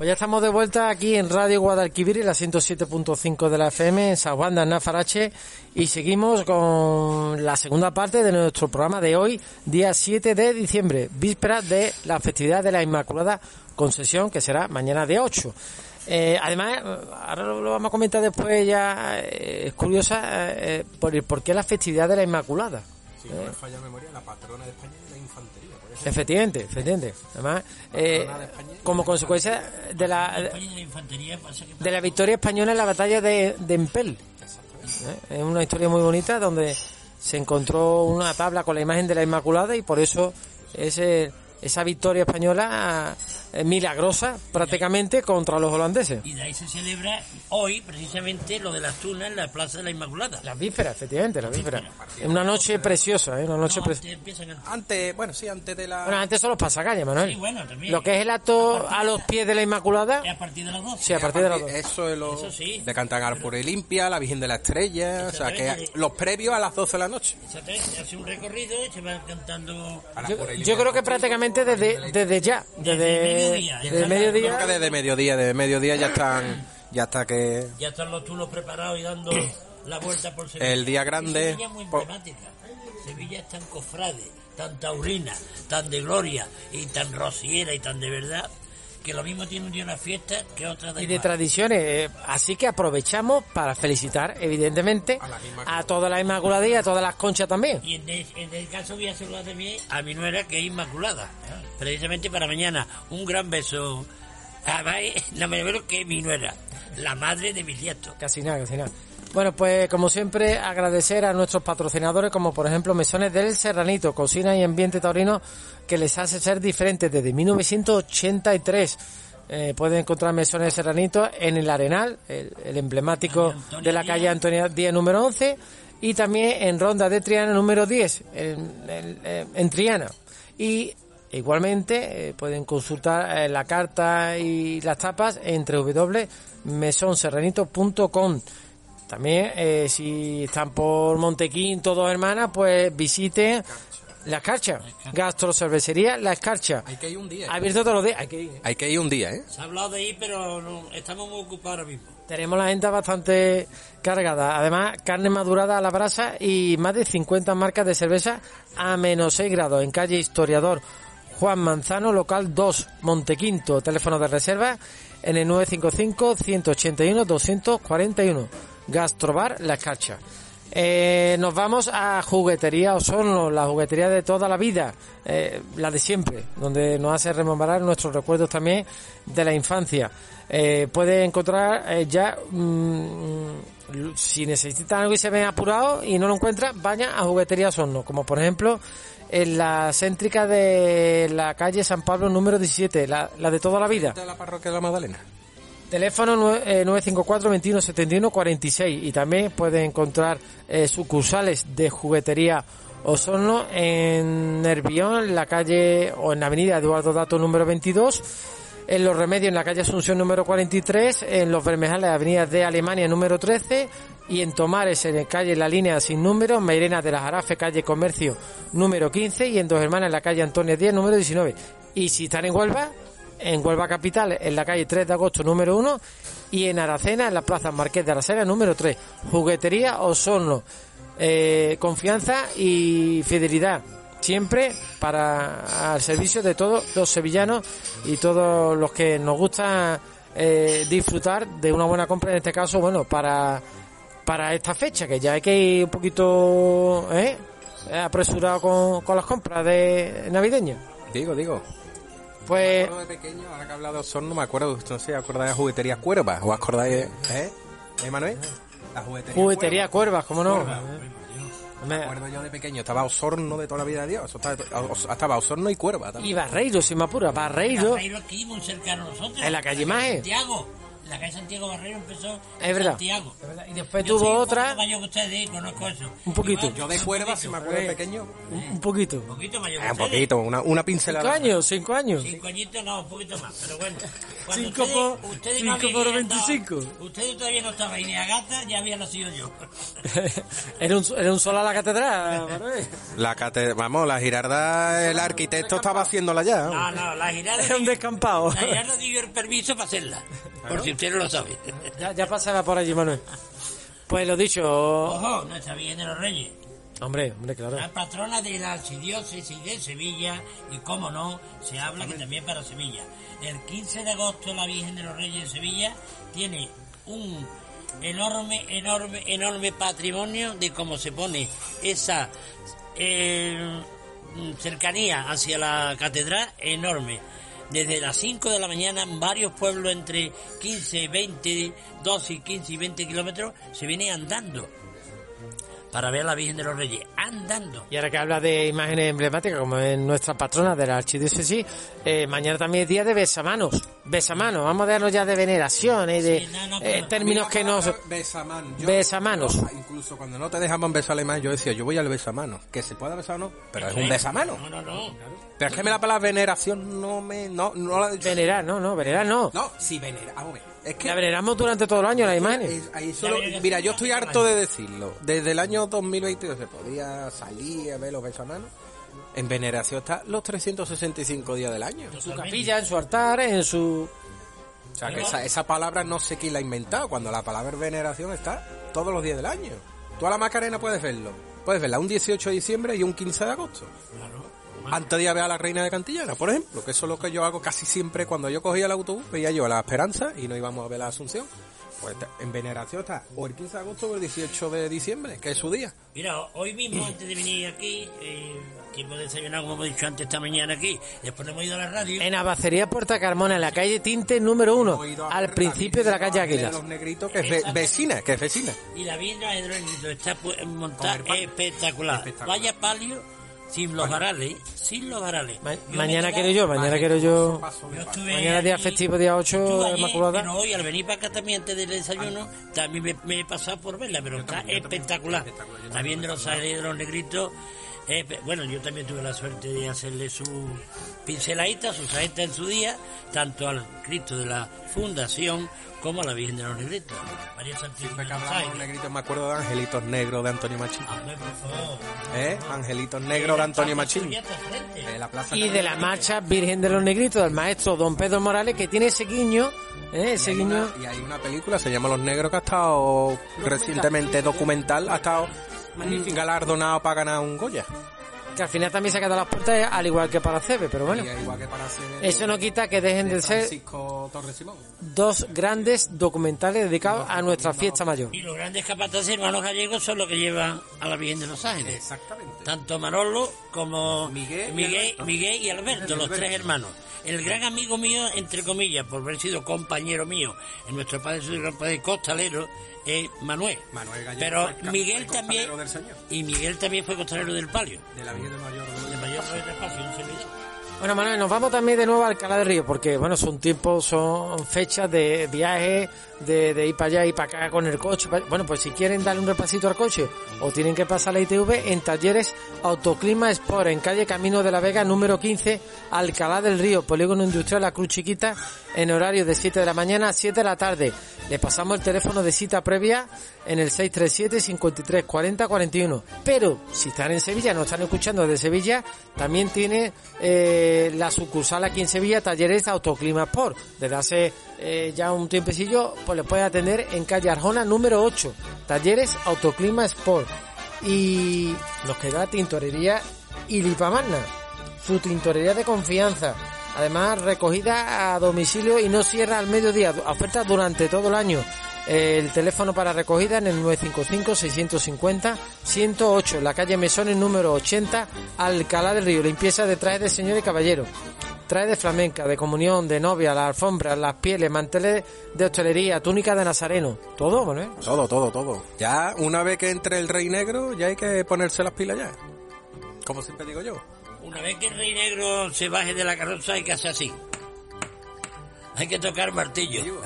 Pues ya estamos de vuelta aquí en Radio Guadalquivir, la 107.5 de la FM, en Saguanda, en Nafarache, y seguimos con la segunda parte de nuestro programa de hoy, día 7 de diciembre, víspera de la festividad de la Inmaculada Concesión, que será mañana de 8. Eh, además, eh, ahora lo, vamos a comentar después, ya eh, es curiosa eh, por, el- por qué la festividad de la Inmaculada. Si no me falla la memoria, la patrona de España Efectivamente, efectivamente. Además, eh, como consecuencia de la, de la victoria española en la batalla de, de Empel. ¿Eh? Es una historia muy bonita donde se encontró una tabla con la imagen de la Inmaculada y por eso ese, esa victoria española milagrosa prácticamente contra los holandeses. Y de ahí se celebra hoy, precisamente, lo de las tunas en la Plaza de la Inmaculada. Las vísperas, efectivamente, las vísperas. Es una noche preciosa, ¿eh? una noche No, preciosa. antes empiezan a- Antes, bueno, sí, antes de la... Bueno, antes son los pasacalles, Manuel. Sí, bueno, también. Lo que es el acto a los pies de la Inmaculada, a partir de las 12. sí, a partir de las dos. Eso es lo Eso sí. de cantar por Olimpia, la Virgen de la Estrella, o sea, que los previos a las 12 de la noche. Exactamente, se hace un recorrido y se van cantando... Yo, creo que prácticamente desde, desde ya, desde, Desde mediodía, desde desde Creo mediodía, que desde mediodía, desde mediodía ya están, ya está que... Ya están los tunos preparados y dando la vuelta por Sevilla. El día grande, Sevilla es muy emblemática. Sevilla es tan cofrade, tan taurina, tan de gloria y tan rociera y tan de verdad que lo mismo tiene un día una fiesta que otra da y de igual. tradiciones. eh, Así que aprovechamos para felicitar, evidentemente, a toda la Inmaculada y a todas las conchas también. Y en, el- en el caso voy a saludar también a mi nuera que es Inmaculada. Precisamente para mañana. Un gran beso. Además, no me veo que es mi nuera, la madre de mis nietos. Casi nada, casi nada. Bueno, pues como siempre, agradecer a nuestros patrocinadores, como por ejemplo Mesones del Serranito, Cocina y Ambiente Taurino, que les hace ser diferentes desde 1983. Eh, pueden encontrar Mesones del Serranito en el Arenal, el, el emblemático de la calle Antonia Díaz número 11, y también en Ronda de Triana número 10, en, en- en Triana. Y igualmente eh, pueden consultar eh, la carta y las tapas entre www.mesonserranito.com. También, eh, si están por Montequín, dos hermanas, pues visiten La Escarcha, Gastrocervecería La Escarcha. Hay que ir un día. Abierto todos los días, hay que ir. Hay que ir un día, ¿eh? Se ha hablado de ahí, pero no- estamos muy ocupados ahora mismo. Tenemos la agenda bastante cargada. Además, carne madurada a la brasa y más de 50 marcas de cerveza a menos 6 grados en calle Historiador Juan Manzano, local 2, Montequinto. Teléfono de reserva en el 955-181-241. Gastrobar La Escarcha. Eh, nos vamos a Juguetería Osorno, la juguetería de toda la vida, eh, la de siempre, donde nos hace rememorar nuestros recuerdos también de la infancia. Eh, puede encontrar eh, ya, mm, si necesitan algo y se ven apurados y no lo encuentran, vayan a Juguetería Osorno, como por ejemplo en la céntrica de la calle San Pablo número 17, la, la de toda la vida. La parroquia de la Magdalena. Teléfono nue- eh, 954 21 71 46 y también pueden encontrar eh, sucursales de juguetería Osorno, en Nervión, en la calle o en la avenida Eduardo Dato número 22, en Los Remedios, en la calle Asunción número 43, en Los Bermejales, avenida de Alemania número 13, y en Tomares, en la calle La Línea sin número, Mairena de la Jarafe, calle Comercio número 15, y en Dos Hermanas, en la calle Antonio 10, número 19. Y si están en Huelva, en Huelva Capital, en la calle 3 de agosto número 1, y en Aracena, en la plaza Marqués de Aracena número 3. Juguetería Osorno. Eh, confianza y fidelidad. Siempre para al servicio de todos los sevillanos y todos los que nos gusta eh, disfrutar de una buena compra, en este caso, bueno, para, para esta fecha, que ya hay que ir un poquito ¿eh? apresurado con, con las compras de navideñas. Digo, digo. Pues Yo de pequeño, ahora que he hablado de Osorno, me acuerdo, no sé, ¿acordáis de Juguetería Cuerva? ¿O acordáis, eh? ¿Eh, Manuel? La juguetería. juguetería Cuervas, ¿cómo no? Me acuerdo yo de pequeño, estaba Osorno de toda la vida de Dios. Estaba Osorno y Cuerva también. Y Barreiro, si me apura, Barreiro. Barreiro aquí, muy cercano a nosotros. En la calle Maje. Santiago. La calle Santiago Barreiro empezó Es verdad. Santiago. Y después Yo tuvo soy un otra. poquito mayor que ustedes, conozco eso. Un poquito. Igual, Yo de un Cuerva, poquito, si me acuerdo de pequeño. Un, un poquito. Un poquito mayor Ah, un poquito, una, una pincelada. Cinco años, cinco años. Cinco añitos no, un poquito más, pero bueno. Cuando Cinco ustedes- por- ustedes cinco habían por ni 25. andado- Ustedes todavía no estaban ni a gata, ya había nacido yo. [laughs] era, un, era un sol a la catedral. La cate- vamos, la Girarda, el arquitecto estaba haciéndola ya. No, no, la girada. Era un descampado. La girada dio el permiso para hacerla. Por si usted no lo sabe. Ya, ya pasaba por allí, Manuel. Pues lo dicho, Ojo, nuestra Virgen de los Reyes. hombre, hombre, claro. La patrona de la archidiócesis de Sevilla, y cómo no, se habla que también para Sevilla. El 15 de agosto la Virgen de los Reyes de Sevilla tiene un enorme, enorme, enorme patrimonio de cómo se pone esa eh, cercanía hacia la catedral enorme. Desde las 5 de la mañana, en varios pueblos entre 15, 20, 12, 15 y 20 kilómetros se viene andando para ver a la Virgen de los Reyes, andando. Y ahora que habla de imágenes emblemáticas, como es nuestra patrona de la archidiócesis, eh, mañana también es día de besamanos. Besamanos, vamos a darnos ya de veneración y de Sí, no, no, eh, términos que nos... Besamán. Besamanos. Incluso cuando no te dejaban besarle más, yo decía, yo voy al besamano. Que se pueda besar o no, pero es un besamano. No, no, no. Pero es que me la palabra veneración no me. No, no la. Venerar, no, no, venerar no. No, sí, venera. Vamos a ver. Es que. La veneramos durante todo el año las imágenes. Es- ahí solo- mira, yo estoy harto de decirlo. Desde el año 2022 se podía salir a ver los besamanos. En veneración está los 365 días del año. En su capilla, en su altar, en su... O sea, que esa, esa palabra no sé quién la ha inventado, cuando la palabra veneración está todos los días del año. Tú a la Macarena puedes verlo. Puedes verla un 18 de diciembre y un 15 de agosto. Antes de ir a ver a la Reina de Cantillana, por ejemplo, que eso es lo que yo hago casi siempre cuando yo cogía el autobús, veía yo a la Esperanza y no íbamos a ver la Asunción. Pues en veneración está o el 15 de agosto o el 18 de diciembre, que es su día. Mira, hoy mismo, antes de venir aquí, eh, que hemos desayunado, como hemos dicho antes, esta mañana aquí, después hemos ido a la radio. En Abacería Puerta Carmona, en la calle Tinte número uno, al principio de la calle Águilas. los negritos, que es ve- vecina, que es vecina. Y la Negritos está pu- montada. Espectacular. Vaya palio, sin los varales, sin los varales. Ma- Yo mañana quiero yo, mañana quiero yo... Yo Mañana día festivo, día 8, estuve ayer, Inmaculada. Pero hoy, al venir para acá también antes del desayuno, también me, me he pasado por verla, pero está espectacular. Está viendo los de los negritos. Eh, bueno, yo también tuve la suerte de hacerle su pinceladita, su saeta en su día, tanto al Cristo de la Fundación como a la Virgen de los Negritos. María Santísima los negritos me acuerdo de Angelitos Negros de Antonio Machín. Hombre, por favor. ¿Eh? Angelitos Negros de Antonio Machín. De la plaza Y de la marcha Virgen de los Negritos del maestro Don Pedro Morales, que tiene ese guiño, ¿eh? ese Y hay, guiño... una, y hay una película, se llama Los Negros, que ha estado recientemente documental, ha estado galardonado para ganar un Goya. que al final también se ha quedado las puertas, al igual que para Cebe, pero bueno, Y igual que para hacer eso no quita que dejen de ser dos grandes documentales dedicados a nuestra fiesta mayor. Y los grandes capataces hermanos gallegos son los que llevan a la Virgen de los Ángeles. Exactamente. Tanto Manolo como Miguel y. Miguel y Alberto, los tres hermanos. El gran amigo mío, entre comillas, por haber sido compañero mío en nuestro padre su gran padre costalero, es Manuel. Manuel Gallego Pero el Miguel también, del Señor. y Miguel también fue costalero del palio. De la Virgen del Mayor. De mayor del espacio, un servidor. Bueno, Manuel, nos vamos también de nuevo a Alcalá del Río, porque, bueno, son tiempos, son fechas de viaje, de, ir para allá y para acá con el coche. Bueno, pues si quieren darle un repasito al coche o tienen que pasar la ITV en talleres Autoclima Sport, en calle Camino de la Vega, número 15, Alcalá del Río, Polígono Industrial La Cruz Chiquita, en horario de 7 de la mañana a 7 de la tarde. Le pasamos el teléfono de cita previa en el 637 53 40 41. Pero si están en Sevilla, no están escuchando desde Sevilla, también tiene eh, la sucursal aquí en Sevilla, Talleres Autoclima Sport. Desde hace eh, ya un tiempecillo, pues le puede atender en calle Arjona número 8, Talleres Autoclima Sport. Y nos queda Tintorería Ilipamarna, su tintorería de confianza. Además, recogida a domicilio y no cierra al mediodía. Oferta durante todo el año. El teléfono para recogida en el 955-650-108, en la calle Mesones número 80, Alcalá del Río. Limpieza de trajes de señor y caballero. Traje de flamenca, de comunión, de novia, las alfombras, las pieles, manteles de hostelería, túnica de nazareno. Todo, Manuel. Todo, todo, todo. Ya una vez que entre el rey negro, ya hay que ponerse las pilas ya. Como siempre digo yo. Una vez que el rey negro se baje de la carroza hay que hacer así. Hay que tocar martillo.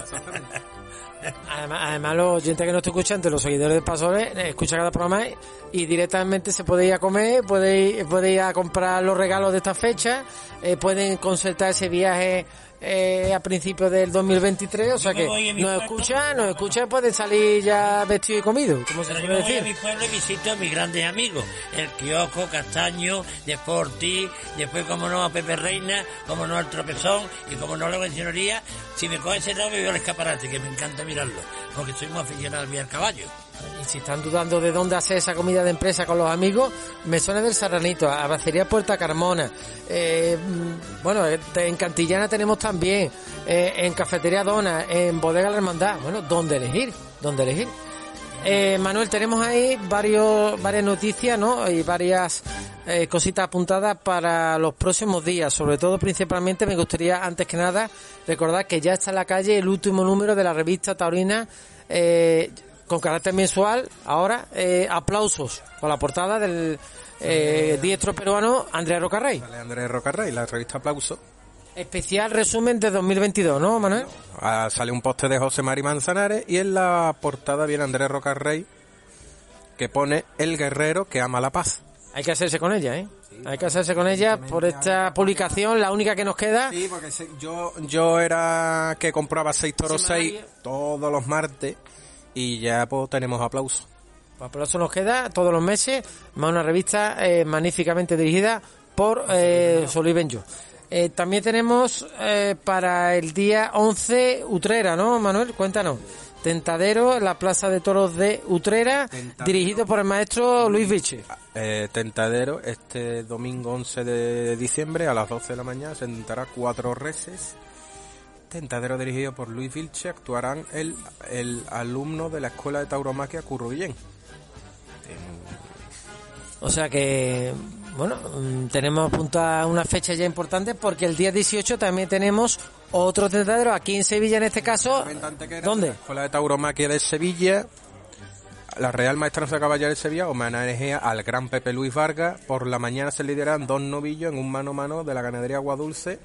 Además, además, los oyentes que no estoy escuchando, los seguidores de Pasores, eh, escuchan cada programa y directamente se puede ir a comer, puede ir, puede ir a comprar los regalos de esta fecha, eh, pueden concertar ese viaje eh, a principios del 2023, o sea que nos pueblo. escuchan, nos escuchan, pueden salir ya vestido y comido, como se suele decir. mi pueblo y visito a mis grandes amigos. El kiosco, Castaño, Deporti, después como no a Pepe Reina, como no al Tropezón y como no a la bencionería. Si me coge ese lado me veo el escaparate, que me encanta mirarlo, porque soy muy aficionado al al caballo. Y si están dudando de dónde hacer esa comida de empresa con los amigos, Mesones del Serranito, Abacería Puerta Carmona, eh, bueno, eh, en Cantillana tenemos también, eh, en Cafetería Dona, en Bodega La Hermandad, bueno, ¿dónde elegir? ¿Dónde elegir? Manuel, tenemos ahí varias noticias, ¿no? Y varias cositas apuntadas para los próximos días. Sobre todo, principalmente, me gustaría, antes que nada, recordar que ya está en la calle el último número de la revista Taurina, con carácter mensual. Ahora, eh, aplausos con la portada del eh, diestro peruano Andrea Rocarrey. Sale Andrés Rocarrey, la revista Aplauso. Especial resumen de 2022, ¿no, Manuel? Ah, sale un poste de José Mari Manzanares y en la portada viene Andrés Rocarrey que pone el guerrero que ama la paz. Hay que hacerse con ella, ¿eh? Hay que hacerse con ella por esta publicación, la única que nos queda. Sí, porque yo, yo era que compraba seis toros seis todos los martes y ya pues tenemos aplauso. Pues nos queda todos los meses, más una revista eh, magníficamente dirigida por eh, Solí Benjo. Eh, también tenemos eh, para el día 11 Utrera, ¿no, Manuel? Cuéntanos. Tentadero, en la Plaza de Toros de Utrera, Tentadero. dirigido por el maestro Luis Viche. Eh, tentadero, este domingo 11 de diciembre a las 12 de la mañana se tentará cuatro reses. Tentadero dirigido por Luis Vilche actuarán el, el alumno de la Escuela de Tauromaquia Curro Guillén. O sea que, bueno, mm, tenemos apuntada una fecha ya importante porque el día 18 también tenemos otro tentadero aquí en Sevilla en este caso. ¿Dónde? La Escuela de Tauromaquia de Sevilla. La Real Maestranza Caballero de Sevilla homenajea al gran Pepe Luis Vargas. Por la mañana se lideran dos novillos en un mano a mano de la ganadería Aguadulce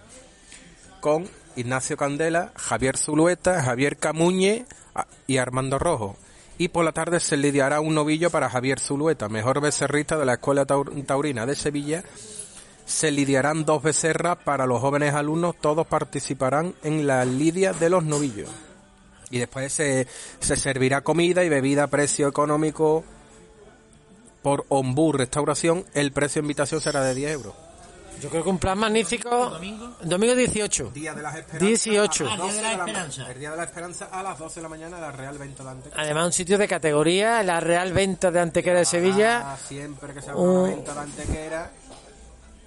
con Ignacio Candela, Javier Zulueta, Javier Camuñe a- y Armando Rojo. Y por la tarde se lidiará un novillo para Javier Zulueta, mejor becerrista de la Escuela Taur- Taurina de Sevilla. Se lidiarán dos becerras para los jóvenes alumnos, todos participarán en la lidia de los novillos. Y después se, se servirá comida y bebida a precio económico por Ombú Restauración. El precio de invitación será de 10 euros. Yo creo que un plan magnífico. Domingo 18. Día de las Esperanzas. 18. a las Ah, Día de 12 la Esperanza. El Día de la Esperanza a las 12 de la mañana la Real Venta de Antequera. Además, un sitio de categoría, la Real Venta de Antequera de Sevilla. Ah, siempre que se Un- una venta de Antequera.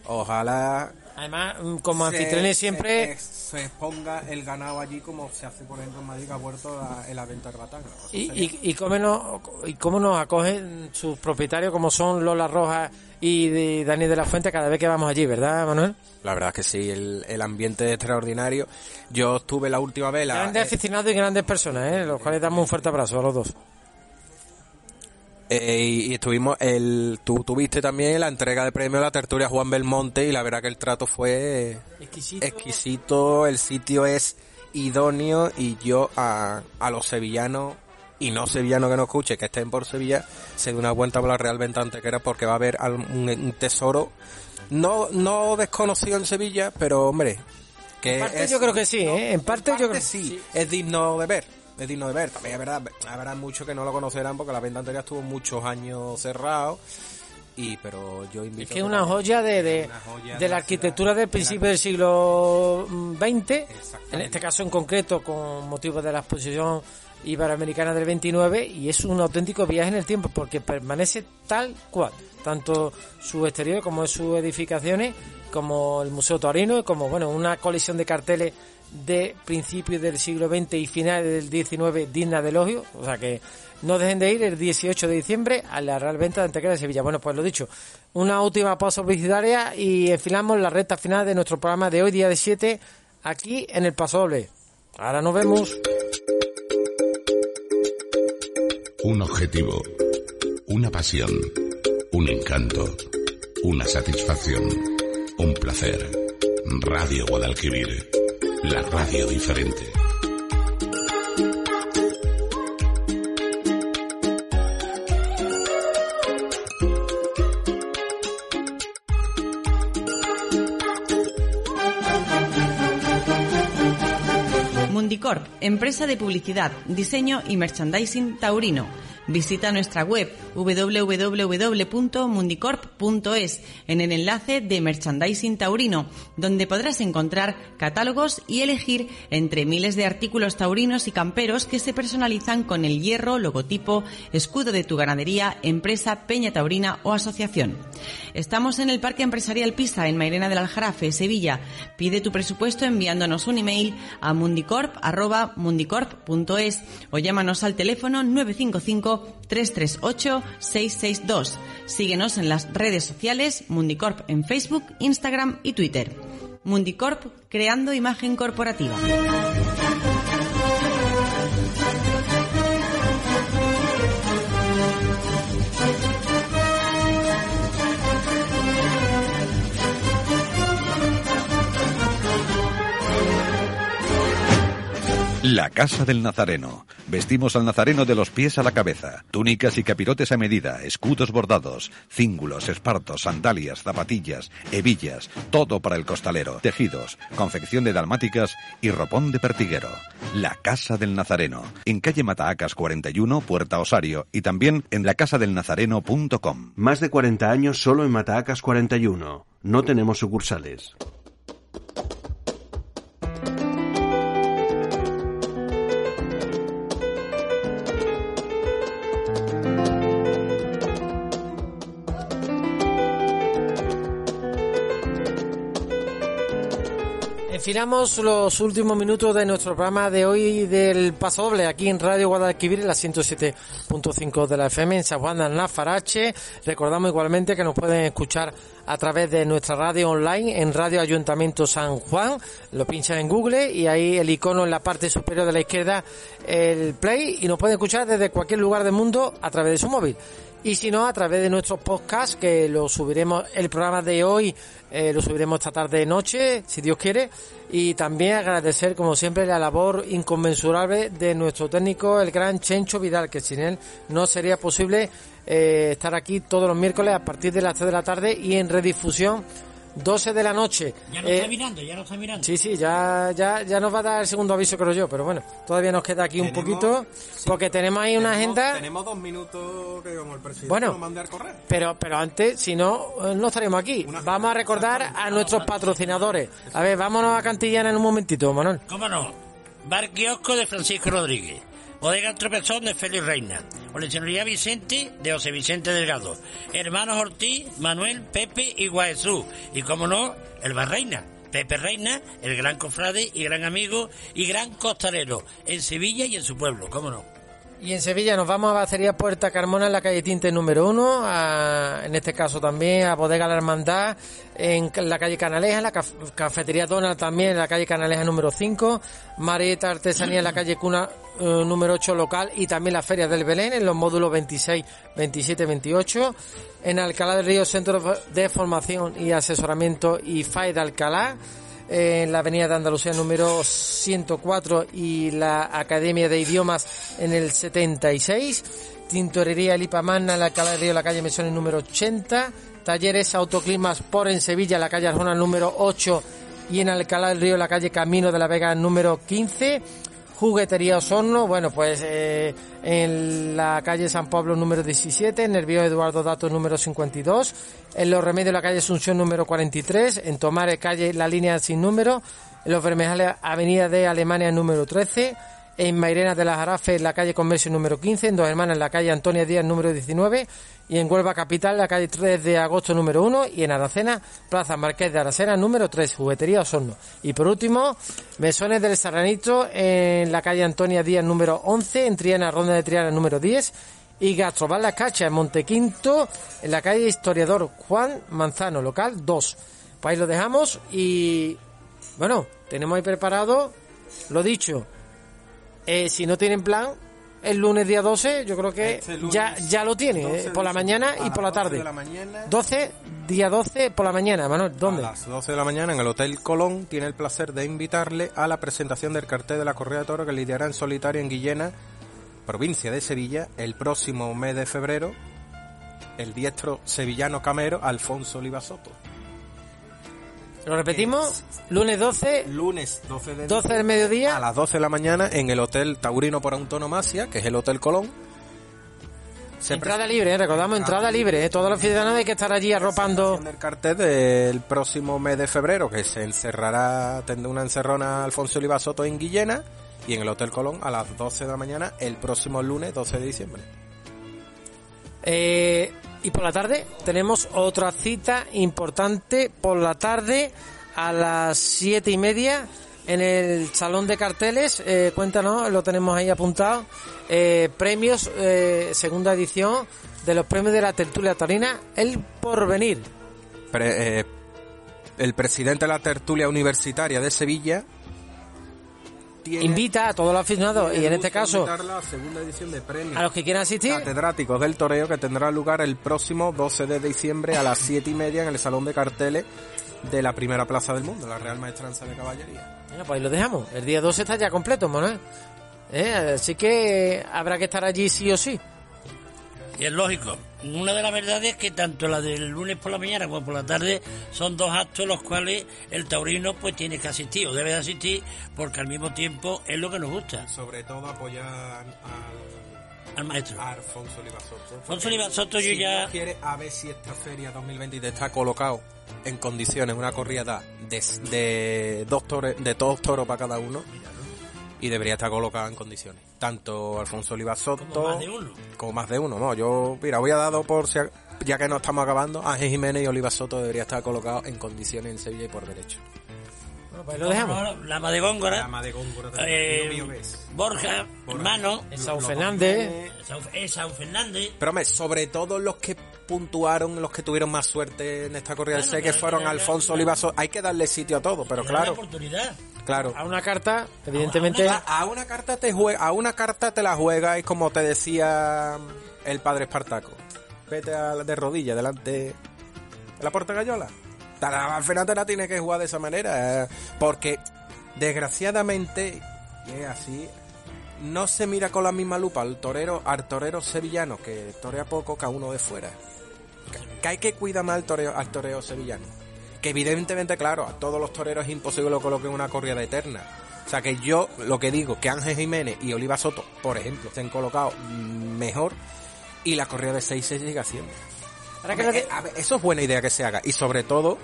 Ojalá Además, como se- anfitriones siempre. se, se exponga el ganado allí como se hace por ejemplo en Madrid que ha vuelto a- en la venta de Batán. Y, sería- y, y, cómo nos, y cómo nos acogen sus propietarios, como son Lola Rojas y de Dani de la Fuente, cada vez que vamos allí, ¿verdad, Manuel? La verdad es que sí, el, el ambiente es extraordinario. Yo estuve la última vez, la- Grandes eh, aficionados y grandes personas, ¿eh? los cuales damos un fuerte abrazo a los dos. Eh, y, y estuvimos, el, tú tuviste también la entrega de premio a la tertulia Juan Belmonte y la verdad que el trato fue Exquisito. exquisito, el sitio es idóneo y yo a, a los sevillanos y no sevillanos que no escuche, que estén por Sevilla, se dé una vuelta por la Real Venta Antequera porque va a haber un, tesoro no, no desconocido en Sevilla, pero hombre, que En parte es- yo creo que sí, ¿eh? En parte, yo creo sí, es digno de ver. Es digno de ver. También es verdad, habrá muchos que no lo conocerán porque la venta anterior estuvo muchos años cerrado. Y, pero yo invito Es que es una joya de, de, Una joya de de la la arquitectura del principio del siglo XX, en este caso en concreto con motivo de la exposición iberoamericana del 29, y es un auténtico viaje en el tiempo porque permanece tal cual, tanto su exterior como sus edificaciones, como el Museo Torino, como bueno una colección de carteles de principios del siglo XX y finales del XIX digna de elogio, o sea que no dejen de ir el 18 de diciembre a la Real Venta de Antequera de Sevilla. Bueno, pues lo dicho, una última pausa publicitaria y enfilamos la recta final de nuestro programa de hoy, día de 7, aquí en el Paso Doble. Ahora nos vemos. Un objetivo, una pasión, un encanto, una satisfacción, un placer. Radio Guadalquivir, la radio diferente. Mundicorp, empresa de publicidad, diseño y merchandising taurino. Visita nuestra web www.mundicorp.es en el enlace de Merchandising Taurino, donde podrás encontrar catálogos y elegir entre miles de artículos taurinos y camperos que se personalizan con el hierro, logotipo, escudo de tu ganadería, empresa, peña taurina o asociación. Estamos en el Parque Empresarial Pisa, en Mairena del Aljarafe, Sevilla. Pide tu presupuesto enviándonos un email a mundicorp.mundicorp.es o llámanos al teléfono 955-338-662. Síguenos en las redes sociales Mundicorp en Facebook, Instagram y Twitter. Mundicorp, creando imagen corporativa. La Casa del Nazareno. Vestimos al nazareno de los pies a la cabeza. Túnicas y capirotes a medida, escudos bordados, cíngulos, espartos, sandalias, zapatillas, hebillas, todo para el costalero. Tejidos, confección de dalmáticas y ropón de pertiguero. La Casa del Nazareno. En calle Matahacas 41, Puerta Osario y también en lacasadelnazareno.com. Más de 40 años solo en Matahacas 41. No tenemos sucursales. Enfilamos los últimos minutos de nuestro programa de hoy del Paso Doble aquí en Radio Guadalquivir en la 107.5 de la FM en San Juan de Alnafarache. Recordamos igualmente que nos pueden escuchar a través de nuestra radio online en Radio Ayuntamiento San Juan. Lo pinchan en Google y ahí el icono en la parte superior de la izquierda el play y nos pueden escuchar desde cualquier lugar del mundo a través de su móvil. Y si no, a través de nuestros podcasts, que lo subiremos, el programa de hoy eh, lo subiremos esta tarde noche, si Dios quiere. Y también agradecer, como siempre, la labor inconmensurable de nuestro técnico, el gran Chencho Vidal, que sin él no sería posible eh, estar aquí todos los miércoles a partir de las 3 de la tarde y en redifusión 12 de la noche. Ya no Eh, está mirando, ya no está mirando. Sí, sí, ya, ya, ya nos va a dar el segundo aviso, creo yo, pero bueno, todavía nos queda aquí un poquito, porque tenemos ahí una agenda, Tenemos dos minutos que como el presidente Bueno. nos mande al correo. pero, pero antes, si no, eh, no estaremos aquí. Vamos a recordar a nuestros patrocinadores. A ver, vámonos a Cantillana en un momentito, Manuel. ¿Cómo no? Bar Kiosco de Francisco Rodríguez. Bodega Tropezón de Félix Reina. Olechería Vicente de José Vicente Delgado. Hermanos Ortiz, Manuel, Pepe y Guaesú. Y como no, el Bar Reina. Pepe Reina, el gran cofrade y gran amigo y gran costalero en Sevilla y en su pueblo, cómo no. Y en Sevilla nos vamos a Bacería Puerta Carmona en la calle Tinte número uno, a- en este caso también a Bodega La Hermandad en la calle Canaleja, la caf- cafetería Donald también en la calle Canaleja número 5, Marieta Artesanía en la calle Cuna eh, número 8 local y también la Feria del Belén en los módulos 26, 27, 28, en Alcalá del Río Centro de Formación y Asesoramiento y FAI de Alcalá, en la Avenida de Andalucía número 104 y la Academia de Idiomas en el 76, Tintorería Lipa Magna en la del Río, la calle Mesones número 80, Talleres Autoclimas por en Sevilla, la calle Arjona número 8 y en Alcalá del Río, la calle Camino de la Vega número 15, Juguetería Osorno, bueno, pues eh, en la calle San Pablo número 17, en el Río Eduardo Dato número 52, en Los Remedios la calle Asunción número 43, en Tomares calle La Línea sin número, en Los Bermejales Avenida de Alemania número 13, en Mairena de las Jarafes la calle Comercio número 15, en Dos Hermanas la calle Antonia Díaz número 19 y en Huelva Capital la calle 3 de agosto número 1 y en Aracena Plaza Marqués de Aracena número 3, Juguetería Osorno. Y por último, Mesones del Serranito en la calle Antonia Díaz número 11, en Triana, Ronda de Triana número 10 y Gastrobar La Cacha en Montequinto en la calle Historiador Juan Manzano, local 2. Pues ahí lo dejamos y bueno, tenemos ahí preparado lo dicho. Eh, si no tienen plan, el lunes día 12, yo creo que Este ya, ya lo tiene, 12 eh, por la mañana y por la las 12 tarde. de la mañana. 12, día 12 por la mañana, Manuel, ¿dónde? A las 12 de la mañana en el Hotel Colón tiene el placer de invitarle a la presentación del cartel de la Correa de Toro que lidiará en solitario en Guillena, provincia de Sevilla, el próximo mes de febrero, el diestro sevillano camero Alfonso Oliva Soto. Lo repetimos, lunes 12, Lunes 12 de 12 del mediodía. a las 12 de la mañana en el Hotel Taurino por Antonomasia, que es el Hotel Colón. Se Entrada libre, eh, recordamos, entrada libre. eh. Todos los ciudadanos hay que estar allí arropando. del cartel del próximo mes de febrero, que se encerrará, tendrá una encerrona Alfonso Oliva Soto en Guillena y en el Hotel Colón a las 12 de la mañana el próximo lunes 12 de diciembre. Eh, y por la tarde tenemos otra cita importante por la tarde a las siete y media en el salón de carteles. Eh, cuéntanos, lo tenemos ahí apuntado. Eh, premios, eh, segunda edición de los premios de la tertulia taurina, El Porvenir. El presidente de la tertulia universitaria de Sevilla tiene- Invita a todos los aficionados y en este caso invitar la segunda edición de premios a los que quieran asistir. catedráticos del toreo que tendrá lugar el próximo 12 de diciembre a las 7 y media en el salón de carteles de la primera plaza del mundo, la Real Maestranza de Caballería. Bueno, pues ahí lo dejamos. El día 12 está ya completo, Manuel. Eh, así que habrá que estar allí sí o sí. Y es lógico. Una de las verdades es que tanto la del lunes por la mañana como por la tarde son dos actos los cuales el taurino pues tiene que asistir o debe de asistir porque al mismo tiempo es lo que nos gusta Sobre todo apoyar al, al maestro. a Alfonso Oliva Soto. Alfonso Oliva Soto yo Si ya... quiere a ver si esta feria 2023 está colocado en condiciones, una corrida de, de dos toros, de dos toros para cada uno y debería estar colocado en condiciones. Tanto Alfonso Oliva Soto Como más de uno. como más de uno, no, yo, mira, voy a dado por si, ya que no estamos acabando, Ángel Jiménez y Oliva Soto debería estar colocado en condiciones en Sevilla y por derecho. Bueno, pues ahí lo dejamos. La ama de Góngora. de Góngora eh, Borja, hermano. Sao Fernández. Sao- eh, Sao Fernández. Pero hombre, sobre todo los que puntuaron, los que tuvieron más suerte en esta corrida del Claro, sé que fueron claro, Alfonso claro. Oliva Soto. Hay que darle sitio a todo, pero claro, oportunidad. claro. A una carta, evidentemente. A, a una carta te jue- a una carta te la juegas y como te decía el padre Espartaco. Vete a, de rodillas delante de la Puerta Gallola. Al final te la tienes que jugar de esa manera. eh, Porque desgraciadamente, y es así, no se mira con la misma lupa al torero, al torero sevillano que torea poco que a uno de fuera. Que- hay que cuidar más al toreo, al toreo sevillano. Que evidentemente, claro, a todos los toreros es imposible que lo coloquen en una corrida eterna. O sea que yo lo que digo, que Ángel Jiménez y Oliva Soto, por ejemplo, estén colocados mm, mejor y la corrida de 6 se sigue haciendo. Ahora que Eh, a ver, eso es buena idea que se haga. Y sobre todo,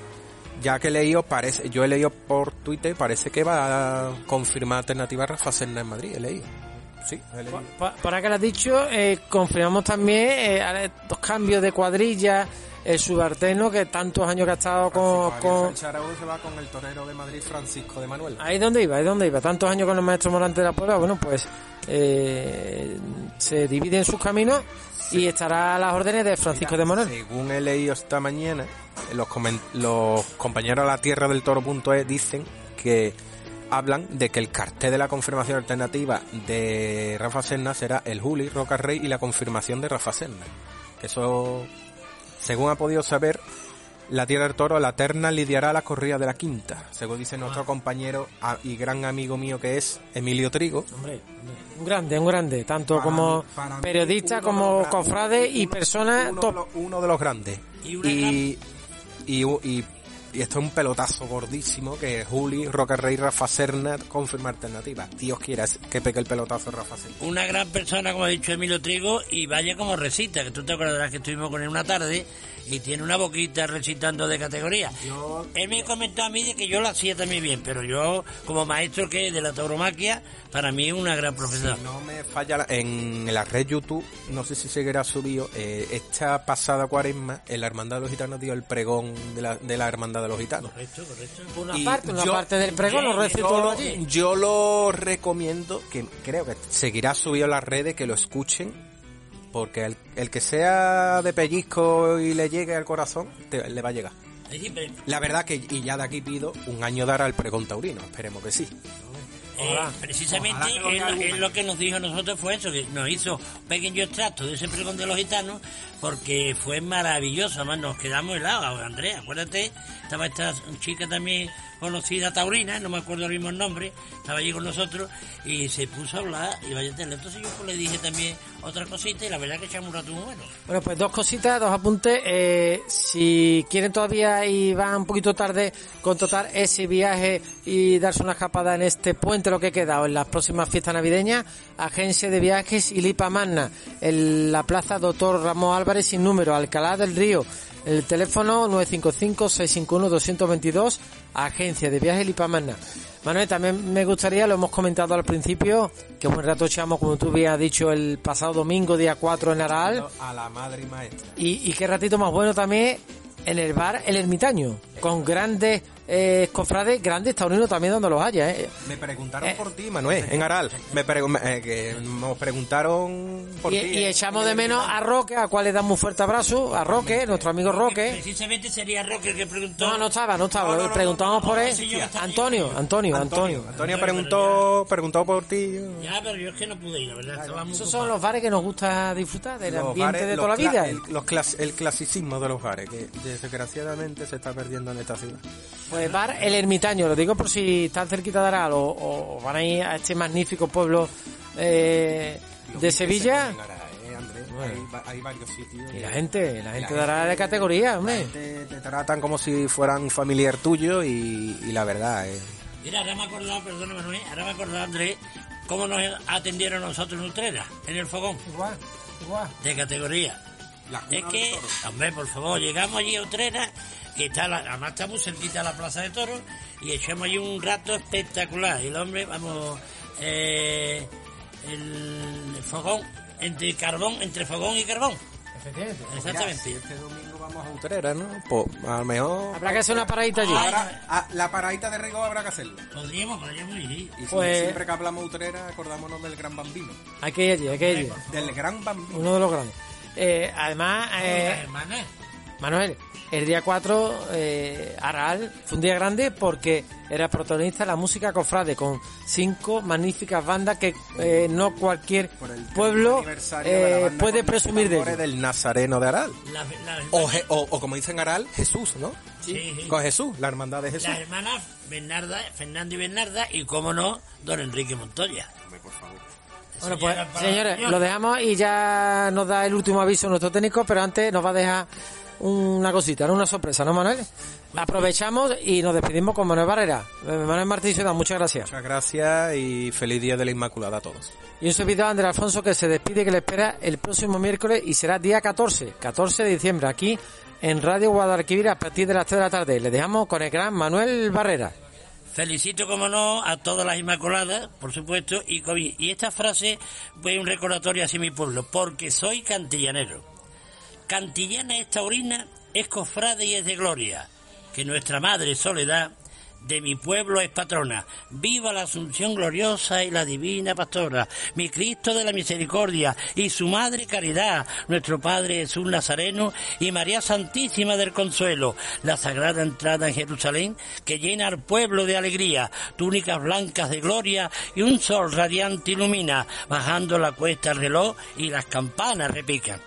ya que he leído, parece, yo he leído por Twitter, parece que va a confirmar alternativa a Rafa Serna en Madrid, he leído. Sí. Pa- Para que lo has dicho, eh, confirmamos también eh, dos cambios de cuadrilla. El subalterno que tantos años que ha estado con, Francisco con- se va con el torero de Madrid, Francisco de Manuel. Ahí donde iba, ahí donde iba. Tantos años con el maestro Morante de la Puebla, bueno, pues eh, se dividen sus caminos y estará a las órdenes de Francisco de Manuel. Según he leído esta mañana, los, comen- los compañeros de la tierra del toro.es dicen que hablan de que el cartel de la confirmación alternativa de Rafa Serna será el Juli, Roca Rey y la confirmación de Rafa Serna. Que eso, según ha podido saber, la tierra del toro, la terna lidiará la corrida de la quinta, según dice nuestro compañero a- y gran amigo mío que es Emilio Trigo. Hombre, un grande, un grande, tanto Para como para periodista, como cofrade y persona uno, top. de los, uno de los grandes. Y una Y, y, y, y esto es un pelotazo gordísimo que Juli, Roca Rey, Rafa Serna confirma alternativa. Dios quiera que pegue el pelotazo Rafa Serna. una gran persona, como ha dicho Emilio Trigo, y vaya como recita, que tú te acordarás que estuvimos con él una tarde y tiene una boquita recitando de categoría. Él me comentó a mí de que yo lo hacía también bien, pero yo, como maestro que es de la tauromaquia, para mí es una gran profesora. Si no me falla, la- en la red YouTube, no sé si seguirá subido, eh, esta pasada cuaresma, en la Hermandad de los Gitanos dio el pregón de la, de la Hermandad de los Gitanos. Correcto, correcto. Una Y parte, una yo- parte del pregón, lo Yo recito lo, allí. yo lo recomiendo, que creo que seguirá subido en las redes, que lo escuchen, porque el, el que sea de pellizco y le llegue al corazón, te- le va a llegar. La verdad que, y ya de aquí pido, un año dará el pregón taurino, esperemos que sí. eh, precisamente Ojalá que lo él, haga alguna. él lo que nos dijo a nosotros fue eso, que nos hizo un pequeño extracto de ese pregón de los gitanos, porque fue maravilloso, además nos quedamos helados, Andrea, acuérdate, estaba esta chica también conocida taurina, no me acuerdo el mismo nombre, estaba allí con nosotros y se puso a hablar y vaya tela. Entonces yo pues, le dije también otra cosita y la verdad que echamos un rato muy bueno. Bueno, pues dos cositas, dos apuntes. Eh, si quieren todavía y van un poquito tarde contratar ese viaje y darse una escapada en este puente, lo que queda, o en las próximas fiestas navideñas, Agencia de Viajes y Lipa Magna, en la plaza Doctor Ramón Álvarez sin número, Alcalá del Río. El teléfono 955-651-222, Agencia de Viajes Lipa Magna. Manuel, también me gustaría, lo hemos comentado al principio, que buen rato echamos, como tú habías dicho, el pasado domingo, día 4 en Aral. A la madre y maestra. Y, y qué ratito más bueno también en el bar El Ermitaño, con grandes eh, cofrades, grandes taurinos también donde los haya. ¿eh? Me preguntaron Eh. por ti, Manuel, en Aral. Me pregu- eh, que nos preguntaron por Y, ti. y echamos de menos a Roque, a cual le damos un fuerte abrazo, a Roque, nuestro amigo Roque. Precisamente sería Roque el que preguntó. No, no estaba, no estaba, No, no, no, preguntamos no, por él. Antonio, Antonio, Antonio. Antonio preguntó, preguntó por ti. Ya, pero yo es que no pude ir, la verdad. Esos son los bares que nos gusta disfrutar, del Los ambiente bares, de toda la vida. El, los clas- el clasicismo de los bares, que desgraciadamente se está perdiendo en esta ciudad. Pues bar El Ermitaño, lo digo por si están cerquita de Aral o, o van a ir a este magnífico pueblo eh, de Sevilla. Eh, Andrés. Hay, va- hay varios sitios. Y la gente, la gente de gente- Aral de categoría, hombre. Te, te tratan como si fueran un familiar tuyo y, y la verdad es... Mira, ahora me he acordado, perdona Manuel, ahora me he acordado, Andrés, cómo nos atendieron nosotros en Utrera, en el fogón, Igual, igual. de categoría. Es que, hombre, por favor, llegamos allí a Utrera, que está, la, además está muy cerquita a la Plaza de Toros, y echamos allí un rato espectacular. Y el hombre, vamos, eh, el fogón, entre carbón, entre fogón y carbón. Efectivamente. Exactamente. Este domingo vamos a Utrera, ¿no? Pues a lo mejor... Habrá que hacer una paradita allí. Ahora, a- la paradita de Rigo habrá que hacerlo. Podríamos, podríamos ir. Y si- Pues- siempre que hablamos de Utrera, acordémonos del Gran Bambino. Hay que ir allí, hay que ir allí. Del Gran Bambino. Uno de los grandes. Eh, además, Las eh, hermanas. Manuel, el día 4, eh, Aral fue un día grande porque era protagonista de la música cofrade con cinco magníficas bandas que eh, no cualquier Por el pueblo eh, puede presumir de del Nazareno de Aral. La- la- O, o, o como dicen Aral, Jesús, ¿no? sí, sí. Con Jesús, la hermandad de Jesús. Las hermanas Bernarda, Fernando y Bernarda y, como no, don Enrique Montoya. Bueno, pues señores, lo dejamos y ya nos da el último aviso nuestro técnico, pero antes nos va a dejar una cosita, ¿no? una sorpresa, ¿no, Manuel? Aprovechamos y nos despedimos con Manuel Barrera. Eh, Manuel Martín Ciudad, muchas gracias. Muchas gracias y feliz día de la Inmaculada a todos. Y un servidor, Andrés Alfonso, que se despide, que le espera el próximo miércoles y será día 14, 14 de diciembre, aquí en Radio Guadalquivir a partir de las 3 de la tarde. Le dejamos con el gran Manuel Barrera. Felicito, como no, a todas las Inmacoladas, por supuesto, y, esta frase fue un recordatorio así mi pueblo, porque soy cantillanero. Cantillana es taurina, es cofrade y es de gloria, que nuestra madre Soledad de mi pueblo es patrona. Viva la Asunción gloriosa y la divina pastora, mi Cristo de la misericordia y su madre Caridad, nuestro Padre Jesús Nazareno y María Santísima del Consuelo, la sagrada entrada en Jerusalén que llena al pueblo de alegría, túnicas blancas de gloria y un sol radiante ilumina, bajando la cuesta el reloj y las campanas repican.